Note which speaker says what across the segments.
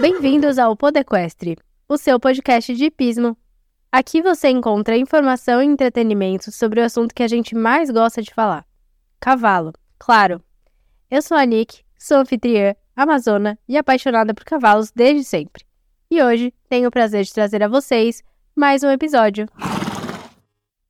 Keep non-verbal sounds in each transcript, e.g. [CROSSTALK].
Speaker 1: Bem-vindos ao Podequestre, o seu podcast de hipismo. Aqui você encontra informação e entretenimento sobre o assunto que a gente mais gosta de falar: cavalo, claro. Eu sou a Nick, sou anfitriã, amazona e apaixonada por cavalos desde sempre. E hoje tenho o prazer de trazer a vocês mais um episódio.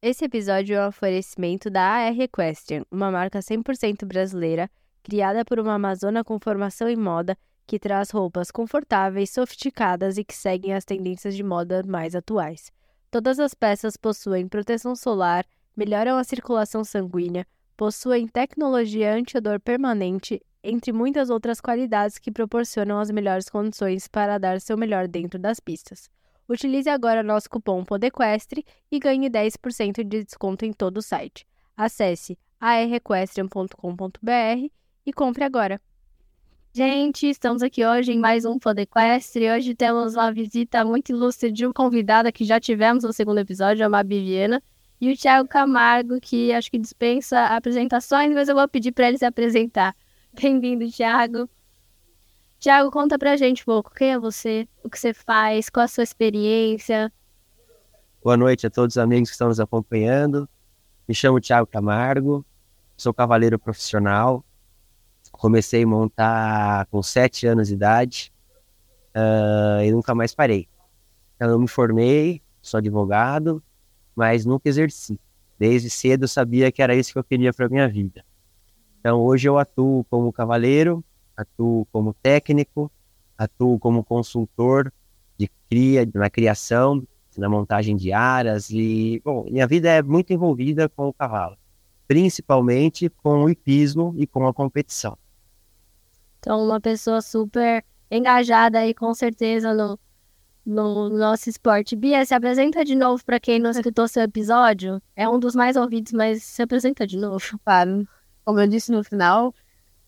Speaker 1: Esse episódio é um oferecimento da AR Equestrian, uma marca 100% brasileira, criada por uma amazona com formação em moda que traz roupas confortáveis, sofisticadas e que seguem as tendências de moda mais atuais. Todas as peças possuem proteção solar, melhoram a circulação sanguínea, possuem tecnologia anti-odor permanente, entre muitas outras qualidades que proporcionam as melhores condições para dar seu melhor dentro das pistas. Utilize agora nosso cupom PODEQUESTRE e ganhe 10% de desconto em todo o site. Acesse arrequestrian.com.br e compre agora. Gente, estamos aqui hoje em mais um Podequestre. Hoje temos uma visita muito ilustre de um convidado que já tivemos no segundo episódio, a Mabi Viena, e o Thiago Camargo, que acho que dispensa apresentações, mas eu vou pedir para ele se apresentar. [LAUGHS] Bem-vindo, Thiago. Thiago, conta pra gente um pouco quem é você, o que você faz, qual a sua experiência.
Speaker 2: Boa noite a todos os amigos que estão nos acompanhando. Me chamo Thiago Camargo, sou cavaleiro profissional, Comecei a montar com sete anos de idade uh, e nunca mais parei. Então, eu me formei, sou advogado, mas nunca exerci. Desde cedo eu sabia que era isso que eu queria para minha vida. Então hoje eu atuo como cavaleiro, atuo como técnico, atuo como consultor de cria, na criação, na montagem de aras e, bom, minha vida é muito envolvida com o cavalo, principalmente com o hipismo e com a competição.
Speaker 1: Então, uma pessoa super engajada aí, com certeza, no, no nosso esporte. Bia, se apresenta de novo para quem não escutou seu episódio. É um dos mais ouvidos, mas se apresenta de novo.
Speaker 3: Claro. Como eu disse no final,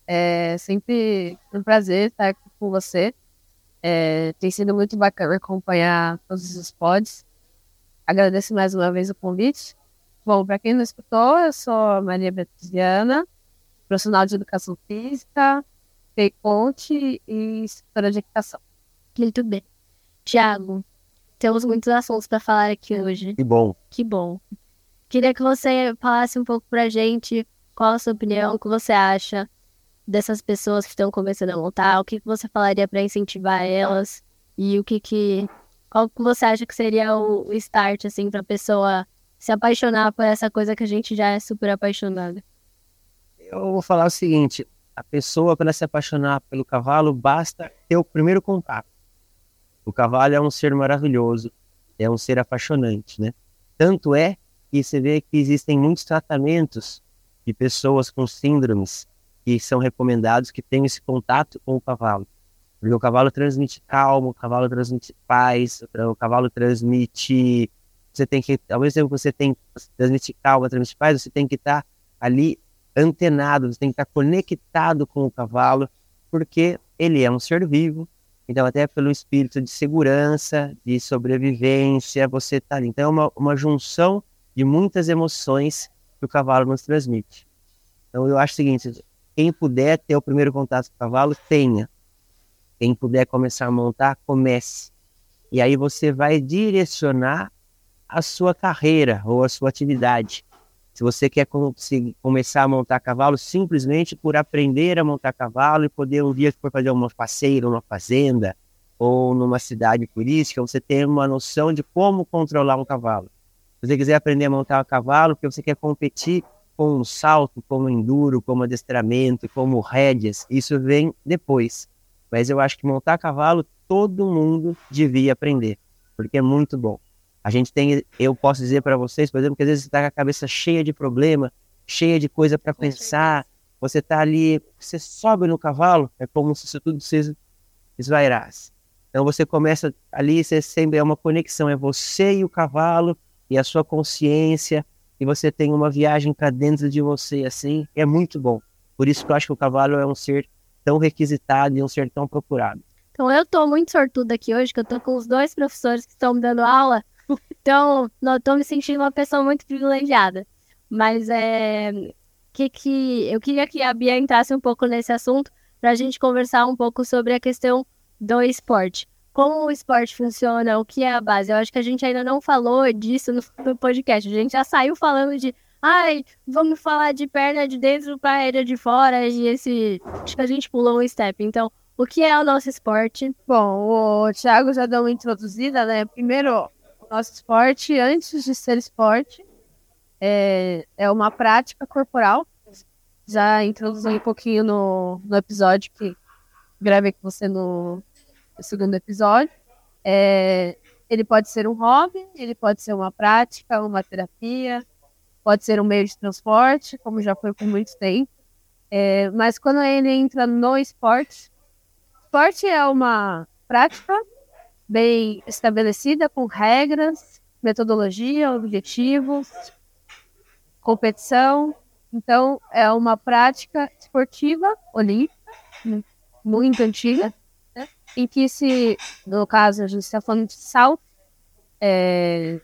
Speaker 3: é sempre um prazer estar aqui com você. É, tem sido muito bacana acompanhar todos os pods. Agradeço mais uma vez o convite. Bom, para quem não escutou, eu sou Maria Beatriziana, profissional de educação física, Ponte e instrutora de equitação.
Speaker 1: Muito bem. Tiago, temos muitos assuntos para falar aqui hoje.
Speaker 2: Que bom.
Speaker 1: Que bom. Queria que você falasse um pouco pra gente qual a sua opinião, o que você acha dessas pessoas que estão começando a montar, o que, que você falaria para incentivar elas e o que que qual que você acha que seria o, start assim para a pessoa se apaixonar por essa coisa que a gente já é super apaixonada?
Speaker 2: Eu vou falar o seguinte, a pessoa, para se apaixonar pelo cavalo, basta ter o primeiro contato. O cavalo é um ser maravilhoso, é um ser apaixonante, né? Tanto é que você vê que existem muitos tratamentos de pessoas com síndromes que são recomendados que tenham esse contato com o cavalo. Porque o cavalo transmite calma, o cavalo transmite paz, o cavalo transmite. Você tem que, ao mesmo tempo que você tem transmite calma, transmite paz, você tem que estar ali antenado, você tem que estar conectado com o cavalo, porque ele é um ser vivo. Então, até pelo espírito de segurança, de sobrevivência, você está ali. Então, é uma, uma junção de muitas emoções que o cavalo nos transmite. Então, eu acho o seguinte: quem puder ter o primeiro contato com o cavalo, tenha. Quem puder começar a montar, comece. E aí você vai direcionar a sua carreira ou a sua atividade. Se você quer começar a montar cavalo simplesmente por aprender a montar cavalo e poder um dia for fazer uma passeio numa fazenda ou numa cidade turística, você ter uma noção de como controlar um cavalo. Se você quiser aprender a montar um cavalo porque você quer competir com um salto, como enduro, como adestramento, como rédeas, isso vem depois. Mas eu acho que montar cavalo todo mundo devia aprender, porque é muito bom. A gente tem, eu posso dizer para vocês, por exemplo, que às vezes você está com a cabeça cheia de problema, cheia de coisa para pensar, você está ali, você sobe no cavalo, é como se tudo se esvairasse. Então você começa ali, você sempre é uma conexão, é você e o cavalo e a sua consciência, e você tem uma viagem para dentro de você assim, é muito bom. Por isso que eu acho que o cavalo é um ser tão requisitado e um ser tão procurado.
Speaker 1: Então eu estou muito sortuda aqui hoje, que eu estou com os dois professores que estão me dando aula então, não tô me sentindo uma pessoa muito privilegiada. Mas é que que eu queria que a Bia entrasse um pouco nesse assunto para a gente conversar um pouco sobre a questão do esporte. Como o esporte funciona, o que é a base? Eu acho que a gente ainda não falou disso no, podcast. A gente já saiu falando de ai, vamos falar de perna de dentro para área de fora e esse. Acho que a gente pulou um step. Então, o que é o nosso esporte?
Speaker 3: Bom, o Thiago já deu uma introduzida, né? Primeiro, nosso esporte, antes de ser esporte, é, é uma prática corporal. Já introduzi um pouquinho no, no episódio que gravei com você no, no segundo episódio. É, ele pode ser um hobby, ele pode ser uma prática, uma terapia, pode ser um meio de transporte, como já foi por muito tempo. É, mas quando ele entra no esporte, esporte é uma prática bem estabelecida, com regras, metodologia, objetivos, competição. Então, é uma prática esportiva olímpica, muito antiga, né? em que se, no caso, a gente está falando de salto, é,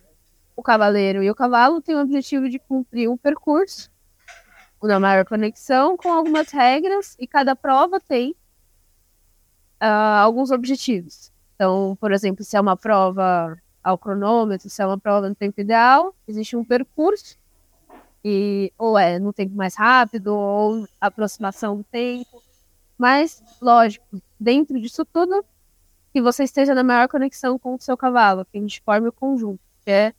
Speaker 3: o cavaleiro e o cavalo têm o objetivo de cumprir um percurso, uma maior conexão com algumas regras, e cada prova tem uh, alguns objetivos. Então, por exemplo, se é uma prova ao cronômetro, se é uma prova no tempo ideal, existe um percurso, e ou é no tempo mais rápido, ou aproximação do tempo. Mas, lógico, dentro disso tudo, que você esteja na maior conexão com o seu cavalo, que a gente forme o conjunto, que é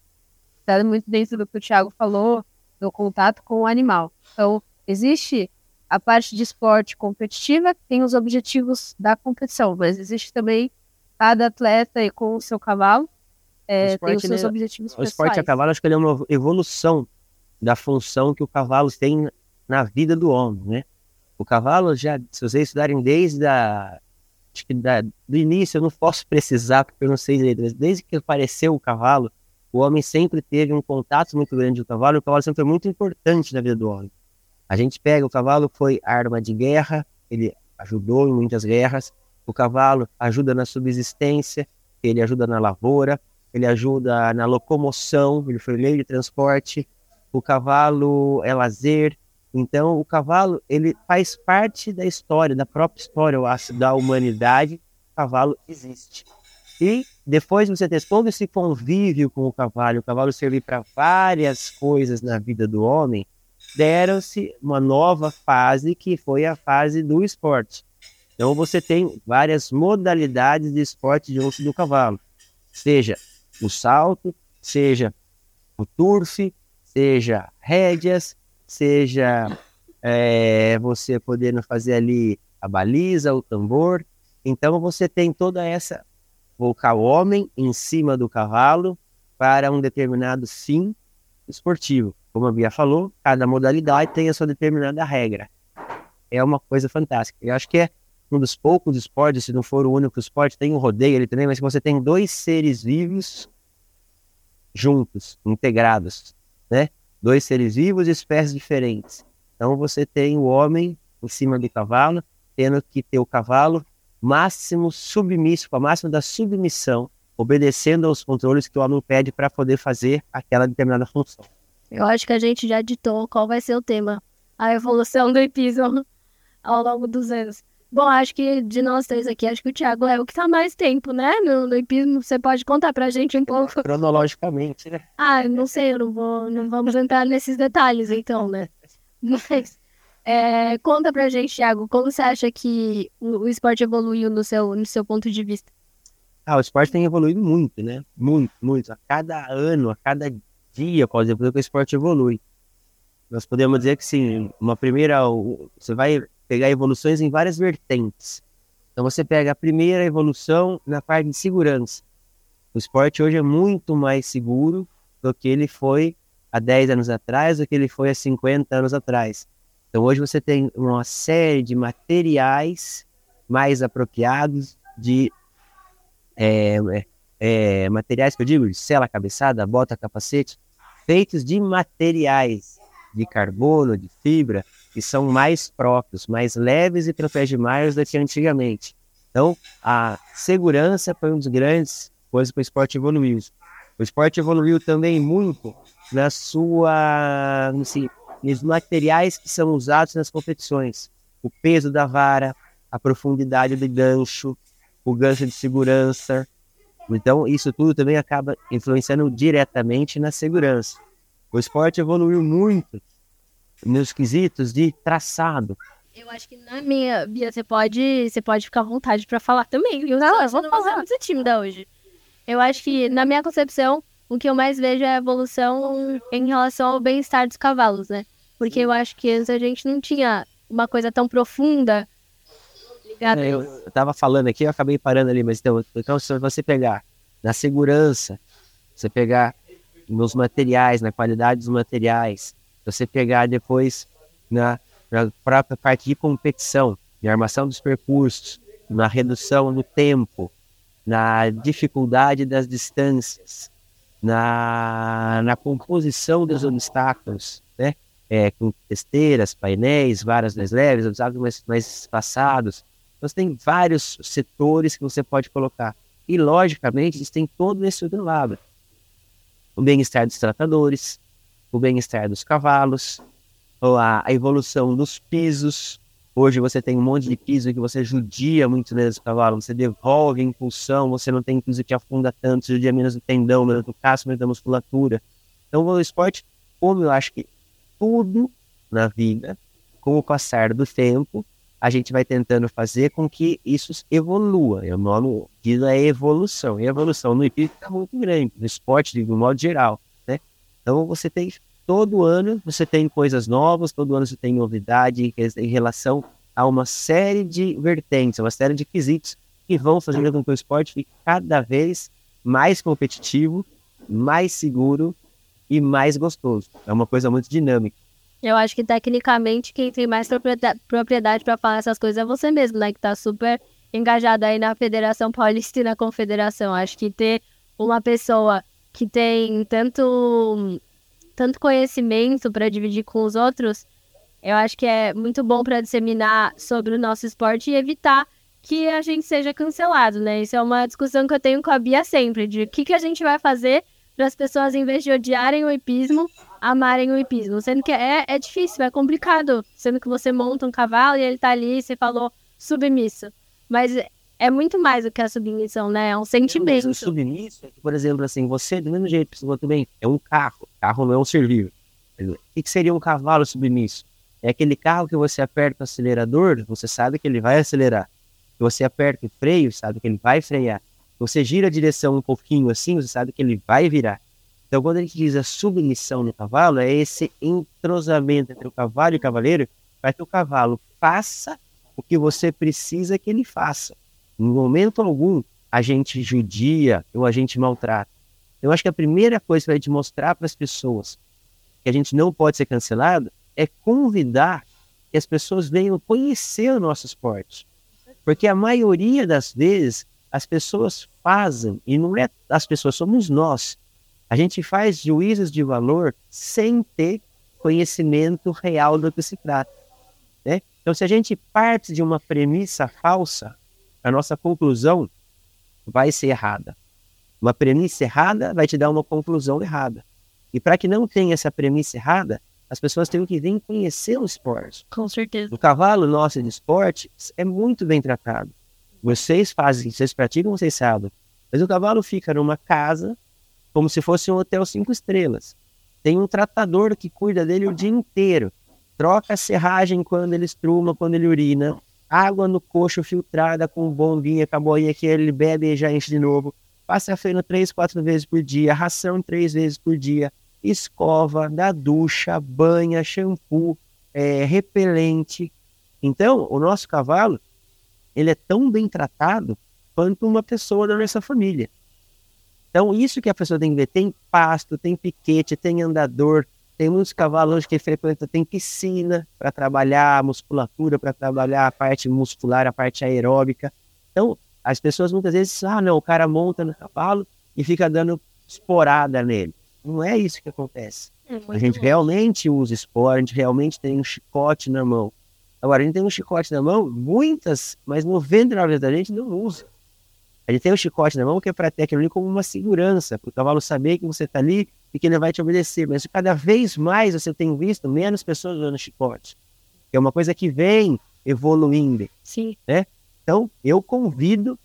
Speaker 3: está muito dentro do que o Thiago falou, do contato com o animal. Então, existe a parte de esporte competitiva, que tem os objetivos da competição, mas existe também cada atleta com o seu cavalo, é, tem os seus ele, objetivos o pessoais.
Speaker 2: O esporte a cavalo, acho que ele é uma evolução da função que o cavalo tem na vida do homem, né? O cavalo já, se vocês estudarem desde a, da, do início, eu não posso precisar porque eu não sei direito, mas desde que apareceu o cavalo, o homem sempre teve um contato muito grande com o cavalo, e o cavalo sempre foi muito importante na vida do homem. A gente pega, o cavalo foi arma de guerra, ele ajudou em muitas guerras, o cavalo ajuda na subsistência, ele ajuda na lavoura, ele ajuda na locomoção, ele foi meio de transporte, o cavalo é lazer, então o cavalo ele faz parte da história, da própria história, eu acho, da humanidade, o cavalo existe. E depois você ter todo esse convívio com o cavalo, o cavalo servir para várias coisas na vida do homem, deram-se uma nova fase que foi a fase do esporte. Então você tem várias modalidades de esporte de uso do cavalo, seja o salto, seja o turf, seja rédeas, seja é, você podendo fazer ali a baliza, o tambor. Então você tem toda essa colocar o homem em cima do cavalo para um determinado fim esportivo. Como a Bia falou, cada modalidade tem a sua determinada regra. É uma coisa fantástica. Eu acho que é um dos poucos esportes, se não for o único esporte, tem um rodeio ali também, mas você tem dois seres vivos juntos, integrados, né? Dois seres vivos de espécies diferentes. Então você tem o homem em cima do cavalo, tendo que ter o cavalo máximo submisso, com a máxima da submissão, obedecendo aos controles que o homem pede para poder fazer aquela determinada função.
Speaker 1: Eu acho que a gente já ditou qual vai ser o tema, a evolução do hipismo ao longo dos anos. Bom, acho que de nós três aqui, acho que o Thiago é o que está mais tempo, né? No, hipismo, você pode contar pra gente um pouco. [LAUGHS]
Speaker 2: Cronologicamente, né?
Speaker 1: Ah, não sei, eu não vou, não vamos entrar nesses detalhes então, né? [LAUGHS] Mas é, conta pra gente, Thiago, como você acha que o, o, esporte evoluiu no seu, no seu ponto de vista?
Speaker 2: Ah, o esporte tem evoluído muito, né? Muito, muito. A cada ano, a cada dia, pode dizer, que o esporte evolui. Nós podemos dizer que sim, uma primeira, você vai pegar evoluções em várias vertentes. Então você pega a primeira evolução na parte de segurança. O esporte hoje é muito mais seguro do que ele foi há 10 anos atrás, do que ele foi há 50 anos atrás. Então hoje você tem uma série de materiais mais apropriados, de é, é, é, materiais que eu digo, de cela cabeçada, bota capacete, feitos de materiais de carbono, de fibra, que são mais próprios, mais leves e protegem mais do que antigamente. Então, a segurança foi um dos grandes coisas que o esporte evoluiu. O esporte evoluiu também muito na sua, assim, nos materiais que são usados nas competições. O peso da vara, a profundidade do gancho, o gancho de segurança. Então, isso tudo também acaba influenciando diretamente na segurança. O esporte evoluiu muito nos quesitos de traçado.
Speaker 1: Eu acho que na minha, Bia, você pode, você pode ficar à vontade para falar também, viu?
Speaker 3: Não, eu vou
Speaker 1: não
Speaker 3: falar.
Speaker 1: muito tímida hoje. Eu acho que, na minha concepção, o que eu mais vejo é a evolução em relação ao bem-estar dos cavalos, né? Porque eu acho que antes a gente não tinha uma coisa tão profunda ligada.
Speaker 2: É, eu, eu tava falando aqui, eu acabei parando ali, mas então, então se você pegar na segurança, você pegar nos materiais, na qualidade dos materiais, você pegar depois na, na própria parte de competição, na armação dos percursos, na redução do tempo, na dificuldade das distâncias, na, na composição dos obstáculos, né? É, com esteiras, painéis, varas mais leves, obstáculos mais, mais espaçados. Então, você tem vários setores que você pode colocar. E, logicamente, eles têm todo esse outro lado. O bem-estar dos tratadores, o bem-estar dos cavalos, a, a evolução dos pisos, Hoje você tem um monte de piso que você judia muito nesse cavalo, você devolve a impulsão, você não tem piso que afunda tanto, judia menos o tendão, menos o casco, menos a musculatura. Então o esporte, como eu acho que tudo na vida, com o passar do tempo, a gente vai tentando fazer com que isso evolua. O nome disso é evolução. E a evolução no hipismo está muito grande, no esporte, de um modo geral. Então você tem todo ano você tem coisas novas, todo ano você tem novidade em relação a uma série de vertentes, uma série de quesitos que vão fazer com que o esporte fique cada vez mais competitivo, mais seguro e mais gostoso. É uma coisa muito dinâmica.
Speaker 1: Eu acho que tecnicamente quem tem mais propriedade para falar essas coisas é você mesmo, né? Que tá super engajado aí na Federação Paulista e na Confederação. Acho que ter uma pessoa que tem tanto tanto conhecimento para dividir com os outros, eu acho que é muito bom para disseminar sobre o nosso esporte e evitar que a gente seja cancelado, né? Isso é uma discussão que eu tenho com a Bia sempre, de o que, que a gente vai fazer para as pessoas, em vez de odiarem o hipismo, amarem o hipismo. Sendo que é, é difícil, é complicado. Sendo que você monta um cavalo e ele tá ali, você falou submisso. Mas é muito mais do que a submissão, né? É um sentimento.
Speaker 2: O submisso é que, por exemplo, assim, você, do mesmo jeito você bem, é um carro. Carro não é um ser vivo. O que seria um cavalo submisso? É aquele carro que você aperta o acelerador, você sabe que ele vai acelerar. Você aperta o freio, sabe que ele vai frear. Você gira a direção um pouquinho assim, você sabe que ele vai virar. Então, quando a gente diz a submissão no cavalo, é esse entrosamento entre o cavalo e o cavaleiro para que o cavalo faça o que você precisa que ele faça. Em momento algum, a gente judia ou a gente maltrata. Eu acho que a primeira coisa para a gente mostrar para as pessoas que a gente não pode ser cancelado é convidar que as pessoas venham conhecer o nosso esporte. Porque a maioria das vezes as pessoas fazem, e não é as pessoas, somos nós. A gente faz juízos de valor sem ter conhecimento real do que se trata. Né? Então, se a gente parte de uma premissa falsa, a nossa conclusão vai ser errada. Uma premissa errada vai te dar uma conclusão errada. E para que não tenha essa premissa errada, as pessoas têm que vir conhecer o esporte.
Speaker 1: Com certeza.
Speaker 2: O cavalo nosso de esporte é muito bem tratado. Vocês fazem, vocês praticam, vocês sabem. Mas o cavalo fica numa casa como se fosse um hotel cinco estrelas. Tem um tratador que cuida dele o dia inteiro. Troca a serragem quando ele estruma, quando ele urina água no coxo filtrada com bombinha, com a boinha que ele bebe e já enche de novo. Passa feno três, quatro vezes por dia, ração três vezes por dia, escova, dá ducha, banha, shampoo, é, repelente. Então, o nosso cavalo, ele é tão bem tratado quanto uma pessoa da nossa família. Então, isso que a pessoa tem que ver, tem pasto, tem piquete, tem andador, tem muitos cavalos que frequentam, tem piscina para trabalhar a musculatura, para trabalhar a parte muscular, a parte aeróbica. Então, as pessoas muitas vezes, ah, não, o cara monta no cavalo e fica dando esporada nele. Não é isso que acontece. É a gente bom. realmente usa esporte, a gente realmente tem um chicote na mão. Agora, a gente tem um chicote na mão, muitas, mas 99% da gente não usa. A gente tem um chicote na mão que é para ter aquilo ali como uma segurança, para o cavalo saber que você está ali e que ele vai te obedecer. Mas cada vez mais você tem visto menos pessoas usando chicote. É uma coisa que vem evoluindo.
Speaker 1: Sim.
Speaker 2: Né? Então, eu convido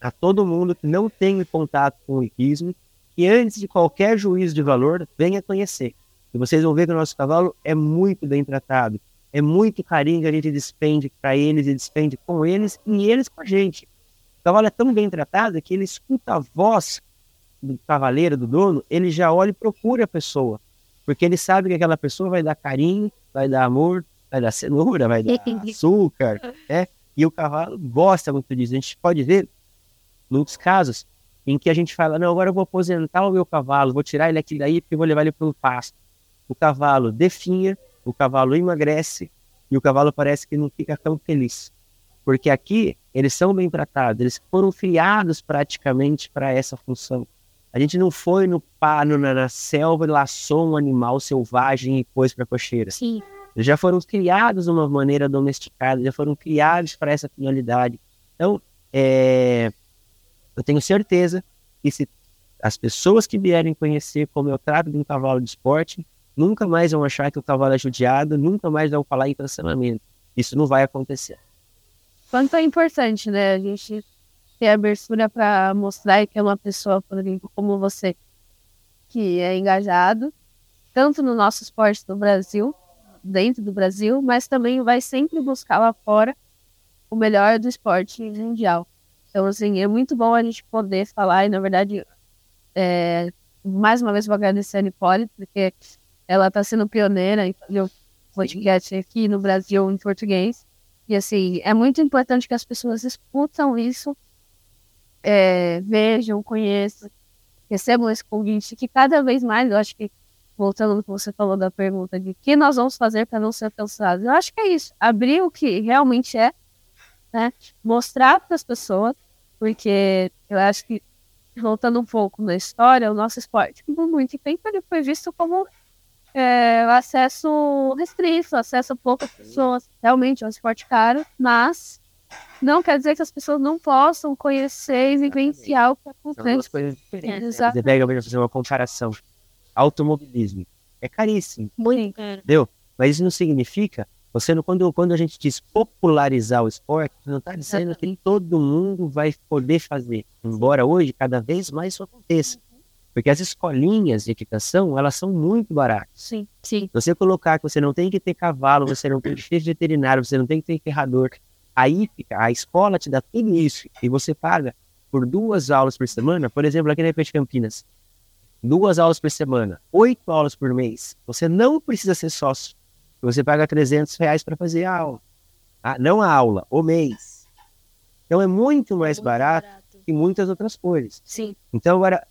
Speaker 2: a todo mundo que não tem contato com o hipismo que antes de qualquer juízo de valor, venha conhecer. E vocês vão ver que o nosso cavalo é muito bem tratado. É muito carinho que a gente despende para eles e despende com eles e eles com a gente. O cavalo é tão bem tratado que ele escuta a voz do cavaleiro, do dono, ele já olha e procura a pessoa. Porque ele sabe que aquela pessoa vai dar carinho, vai dar amor, vai dar cenoura, vai dar [LAUGHS] açúcar, né? E o cavalo gosta muito disso. A gente pode ver, muitos casos, em que a gente fala, não, agora eu vou aposentar o meu cavalo, vou tirar ele aqui daí porque vou levar ele para o pasto. O cavalo definha, o cavalo emagrece e o cavalo parece que não fica tão feliz. Porque aqui eles são bem tratados, eles foram criados praticamente para essa função. A gente não foi no pano, na, na selva, laçou um animal selvagem e pôs para cocheira.
Speaker 1: Sim.
Speaker 2: Eles já foram criados de uma maneira domesticada, já foram criados para essa finalidade. Então, é, eu tenho certeza que se as pessoas que vierem conhecer como eu trato de um cavalo de esporte, nunca mais vão achar que o cavalo é judiado, nunca mais vão falar em cancelamento. Isso não vai acontecer.
Speaker 3: Quanto é importante, né? A gente ter abertura para mostrar que é uma pessoa, por exemplo, como você, que é engajado, tanto no nosso esporte do Brasil, dentro do Brasil, mas também vai sempre buscar lá fora o melhor do esporte mundial. Então, assim, é muito bom a gente poder falar, e na verdade, é, mais uma vez vou agradecer a Nicole, porque ela está sendo pioneira em fazer o podcast aqui no Brasil em português. E, assim, é muito importante que as pessoas escutam isso, é, vejam, conheçam, recebam esse convite, que cada vez mais, eu acho que, voltando no que você falou da pergunta de que nós vamos fazer para não ser cansados, eu acho que é isso, abrir o que realmente é, né? Mostrar para as pessoas, porque eu acho que, voltando um pouco na história, o nosso esporte, por muito tempo, ele foi visto como é, acesso restrito, acesso a poucas pessoas. Realmente é um esporte caro, mas não quer dizer que as pessoas não possam conhecer e vivenciar o que acontece. São
Speaker 2: duas coisas diferentes. É, Você pega, fazer uma comparação. Automobilismo é caríssimo.
Speaker 1: Muito caro.
Speaker 2: Entendeu? Mas isso não significa você, quando, quando a gente diz popularizar o esporte, não está dizendo que todo mundo vai poder fazer. Embora hoje, cada vez mais isso aconteça. Porque as escolinhas de equitação, elas são muito baratas.
Speaker 1: Sim, sim.
Speaker 2: Você colocar que você não tem que ter cavalo, você não tem que ter veterinário, você não tem que ter ferrador. Aí fica, a escola te dá tudo isso e você paga por duas aulas por semana, por exemplo, aqui na Repete Campinas, duas aulas por semana, oito aulas por mês. Você não precisa ser sócio. Você paga 300 reais para fazer a aula. Ah, não a aula, o mês. Então é muito mais muito barato, barato que muitas outras coisas.
Speaker 1: Sim.
Speaker 2: Então, agora,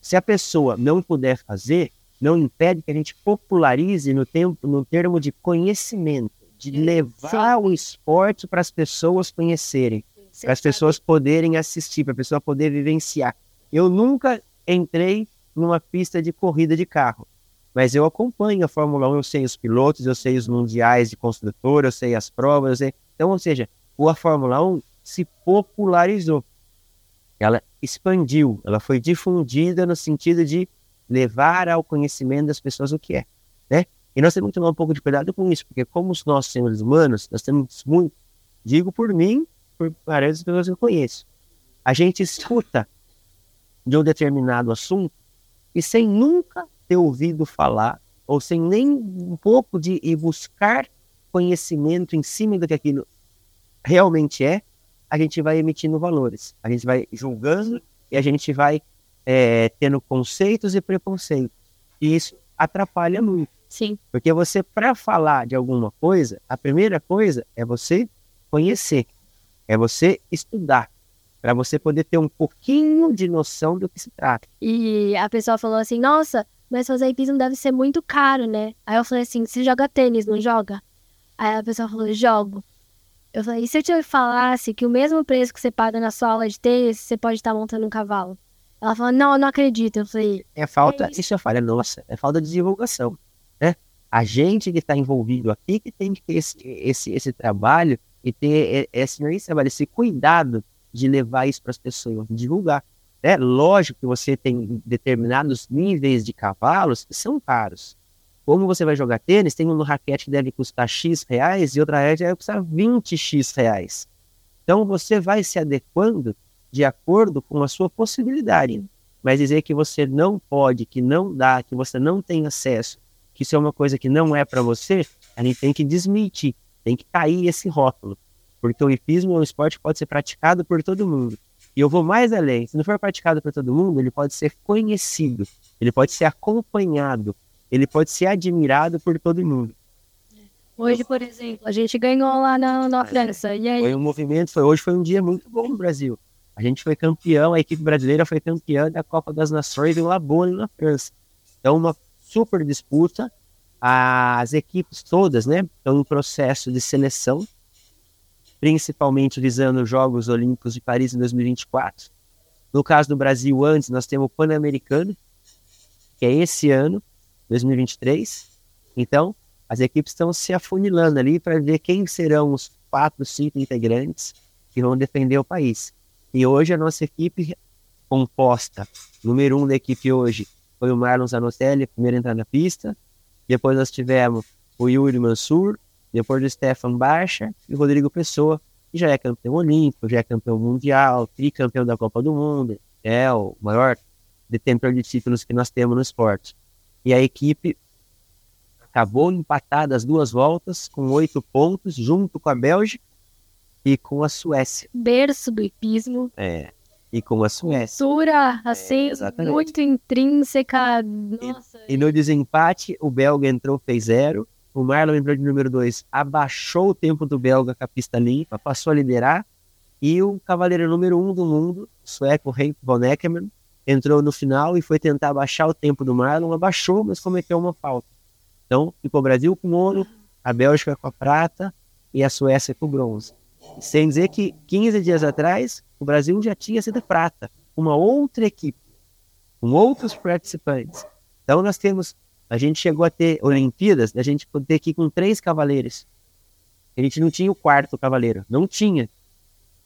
Speaker 2: se a pessoa não puder fazer, não impede que a gente popularize no, tempo, no termo de conhecimento, de levar Sim. o esporte para as pessoas conhecerem, para as pessoas poderem assistir, para a pessoa poder vivenciar. Eu nunca entrei numa pista de corrida de carro. Mas eu acompanho a Fórmula 1, eu sei os pilotos, eu sei os mundiais de construtor, eu sei as provas, eu sei... Então, ou seja, a Fórmula 1 se popularizou. Ela expandiu, ela foi difundida no sentido de levar ao conhecimento das pessoas o que é, né? E nós temos que tomar um pouco de cuidado com isso, porque como nós seres humanos, nós temos muito, digo por mim, por várias pessoas que eu conheço, a gente escuta de um determinado assunto e sem nunca ter ouvido falar, ou sem nem um pouco de ir buscar conhecimento em cima do que aquilo realmente é, a gente vai emitindo valores, a gente vai julgando e a gente vai é, tendo conceitos e preconceitos. E isso atrapalha muito.
Speaker 1: Sim.
Speaker 2: Porque você, para falar de alguma coisa, a primeira coisa é você conhecer, é você estudar, para você poder ter um pouquinho de noção do que se trata.
Speaker 1: E a pessoa falou assim: nossa, mas fazer hipismo deve ser muito caro, né? Aí eu falei assim, você joga tênis, não joga? Aí a pessoa falou, jogo. Eu falei, e se eu te falasse que o mesmo preço que você paga na sua aula de tênis, você pode estar montando um cavalo? Ela falou, não, eu não acredito. Eu falei,
Speaker 2: é falta, é isso. isso é falha nossa, é falta de divulgação? A gente que está envolvido aqui que tem que ter esse, esse, esse trabalho e ter esse, esse trabalho, esse cuidado de levar isso para as pessoas, divulgar. É lógico que você tem determinados níveis de cavalos que são caros. Como você vai jogar tênis, tem um raquete que deve custar X reais e outra raquete deve custar 20X reais. Então você vai se adequando de acordo com a sua possibilidade. Mas dizer que você não pode, que não dá, que você não tem acesso, que isso é uma coisa que não é para você, a gente tem que desmentir, tem que cair esse rótulo. Porque o hipismo é um esporte que pode ser praticado por todo mundo. E eu vou mais além, se não for praticado por todo mundo, ele pode ser conhecido, ele pode ser acompanhado, ele pode ser admirado por todo mundo.
Speaker 1: Hoje, por exemplo, a gente ganhou lá na, na França. E aí?
Speaker 2: Foi um movimento, foi, hoje foi um dia muito bom no Brasil. A gente foi campeão, a equipe brasileira foi campeã da Copa das Nações em Labone, na França. Então, uma super disputa. As equipes todas, né, estão em processo de seleção, principalmente visando os Jogos Olímpicos de Paris em 2024. No caso do Brasil, antes, nós temos o Pan-Americano, que é esse ano, 2023. Então, as equipes estão se afunilando ali para ver quem serão os quatro, cinco integrantes que vão defender o país. E hoje a nossa equipe composta, número um da equipe hoje, foi o Marlon Zanotelli, primeiro a entrar na pista. Depois nós tivemos o Yuri Mansur, depois o Stefan Baixa e o Rodrigo Pessoa, que já é campeão olímpico, já é campeão mundial, tricampeão da Copa do Mundo, é o maior detentor de títulos que nós temos no esporte. E a equipe acabou empatada as duas voltas com oito pontos, junto com a Bélgica e com a Suécia.
Speaker 1: Berço do hipismo.
Speaker 2: É. E com a Suécia.
Speaker 1: Cultura, assim, é, muito intrínseca. Nossa.
Speaker 2: E, e, no desempate, o belga entrou, fez zero. O Marlon entrou de número dois, abaixou o tempo do belga com a pista limpa, passou a liderar. E o cavaleiro número um do mundo, o sueco Henk von Eckermann, entrou no final e foi tentar abaixar o tempo do Marlon, abaixou, mas cometeu uma falta. Então, ficou o Brasil com ouro, a Bélgica com a prata e a Suécia com o bronze. Sem dizer que 15 dias atrás o Brasil já tinha sido prata, uma outra equipe, com outros participantes. Então nós temos, a gente chegou a ter Olimpíadas, a gente ter aqui com três cavaleiros. A gente não tinha o quarto cavaleiro, não tinha.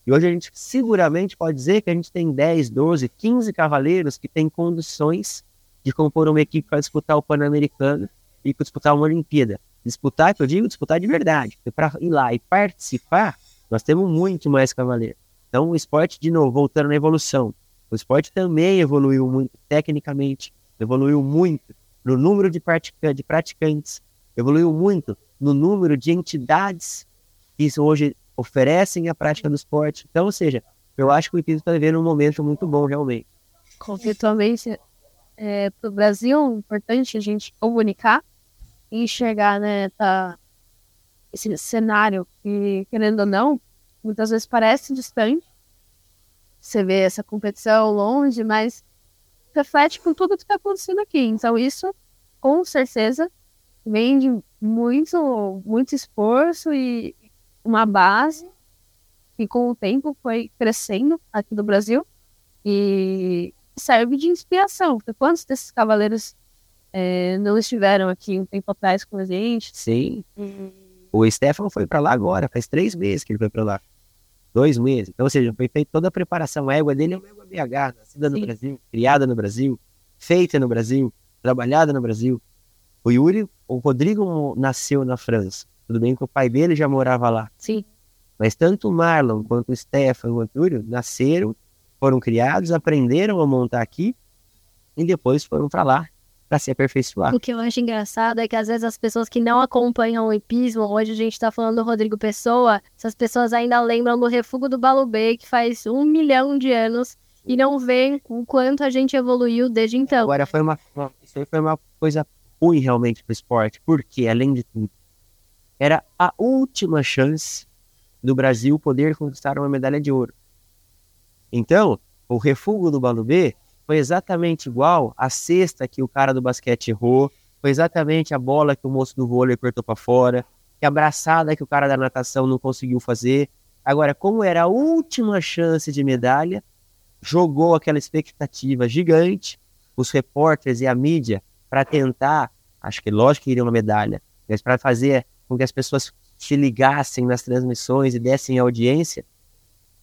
Speaker 2: E hoje a gente seguramente pode dizer que a gente tem 10, 12, 15 cavaleiros que têm condições de compor uma equipe para disputar o Pan-Americano e para disputar uma Olimpíada. Disputar, que eu digo, disputar de verdade. Para ir lá e participar, nós temos muito mais cavaleiro. Então, o esporte, de novo, voltando na evolução, o esporte também evoluiu muito tecnicamente, evoluiu muito no número de, pratica de praticantes, evoluiu muito no número de entidades que hoje oferecem a prática do esporte. Então, ou seja, eu acho que o hipismo está vivendo um momento muito bom, realmente.
Speaker 3: Conceitualmente, é, para o Brasil, é importante a gente comunicar e enxergar né, tá, esse cenário que, querendo ou não, muitas vezes parece distante. Você vê essa competição longe, mas reflete com tudo que está acontecendo aqui. Então, isso, com certeza, vem de muito, muito esforço e uma base que, com o tempo, foi crescendo aqui no Brasil e serve de inspiração. Porque quantos desses cavaleiros é, não estiveram aqui um tempo atrás com a gente?
Speaker 2: Sim. Uhum o Stefano foi para lá agora, faz três meses que ele foi para lá. Dois meses. Então, ou seja, foi feita toda a preparação. A égua dele é uma égua BH, nascida no Brasil, criada no Brasil, feita no Brasil, trabalhada no Brasil. O Yuri, o Rodrigo nasceu na França. Tudo bem que o pai dele já morava lá.
Speaker 1: Sim.
Speaker 2: Mas tanto o Marlon quanto o Stefano quanto o Yuri nasceram, foram criados, aprenderam a montar aqui e depois foram para lá para se aperfeiçoar.
Speaker 1: O que eu acho engraçado é que às vezes as pessoas que não acompanham o hipismo, hoje a gente está falando do Rodrigo Pessoa, essas pessoas ainda lembram do refúgio do Balubê, que faz um milhão de anos, e não veem o quanto a gente evoluiu desde então.
Speaker 2: Agora foi uma, uma isso aí foi uma coisa ruim realmente para o esporte, porque além de tudo, era a última chance do Brasil poder conquistar uma medalha de ouro. Então, o refúgio do Balubê foi exatamente igual a cesta que o cara do basquete errou, foi exatamente a bola que o moço do vôlei apertou para fora, que a abraçada que o cara da natação não conseguiu fazer. Agora, como era a última chance de medalha, jogou aquela expectativa gigante, os repórteres e a mídia, para tentar, acho que lógico que iriam uma medalha, mas para fazer com que as pessoas se ligassem nas transmissões e dessem audiência,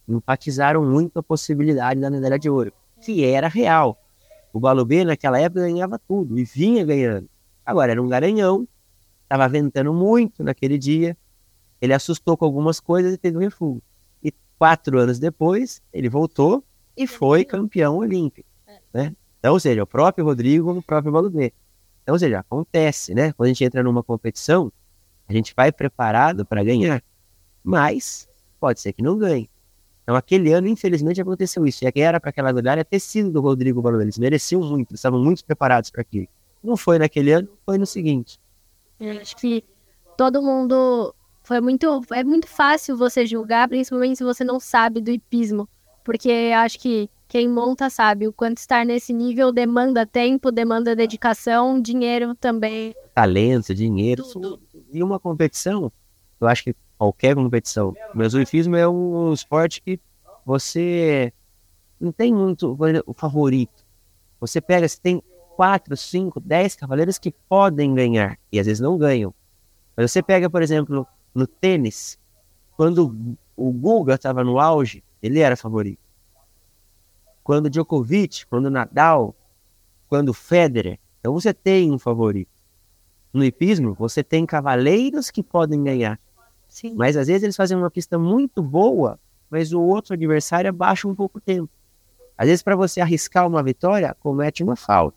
Speaker 2: enfatizaram muito a possibilidade da medalha de ouro que era real. O Balubê, naquela época, ganhava tudo e vinha ganhando. Agora, era um garanhão, estava ventando muito naquele dia, ele assustou com algumas coisas e teve um refúgio. E quatro anos depois, ele voltou e foi campeão olímpico, né? Então, ou seja, o próprio Rodrigo no próprio Balubê. Então, ou seja, acontece, né? Quando a gente entra numa competição, a gente vai preparado para ganhar, mas pode ser que não ganhe. Então, aquele ano, infelizmente, aconteceu isso. E quem era para aquela medalha ter sido do Rodrigo Balubê. Eles mereciam muito, eles estavam muito preparados para aquilo. Não foi naquele ano, foi no seguinte.
Speaker 1: Eu acho que todo mundo foi muito é muito fácil você julgar, principalmente se você não sabe do hipismo, porque acho que quem monta sabe o quanto estar nesse nível demanda tempo, demanda dedicação, dinheiro também.
Speaker 2: Talento, dinheiro.
Speaker 1: Tudo.
Speaker 2: E uma competição, eu acho que qualquer competição, mas o hipismo é um esporte que você não tem muito o favorito. Você pega, você tem quatro, cinco, dez cavaleiros que podem ganhar e às vezes não ganham. Mas você pega, por exemplo, no tênis, quando o Guga estava no auge, ele era favorito. Quando Djokovic, quando Nadal, quando Federer, então você tem um favorito. No hipismo, você tem cavaleiros que podem ganhar.
Speaker 1: Sim.
Speaker 2: Mas às vezes eles fazem uma pista muito boa, mas o outro adversário abaixa um pouco o tempo. Às vezes, para você arriscar uma vitória, comete uma falta.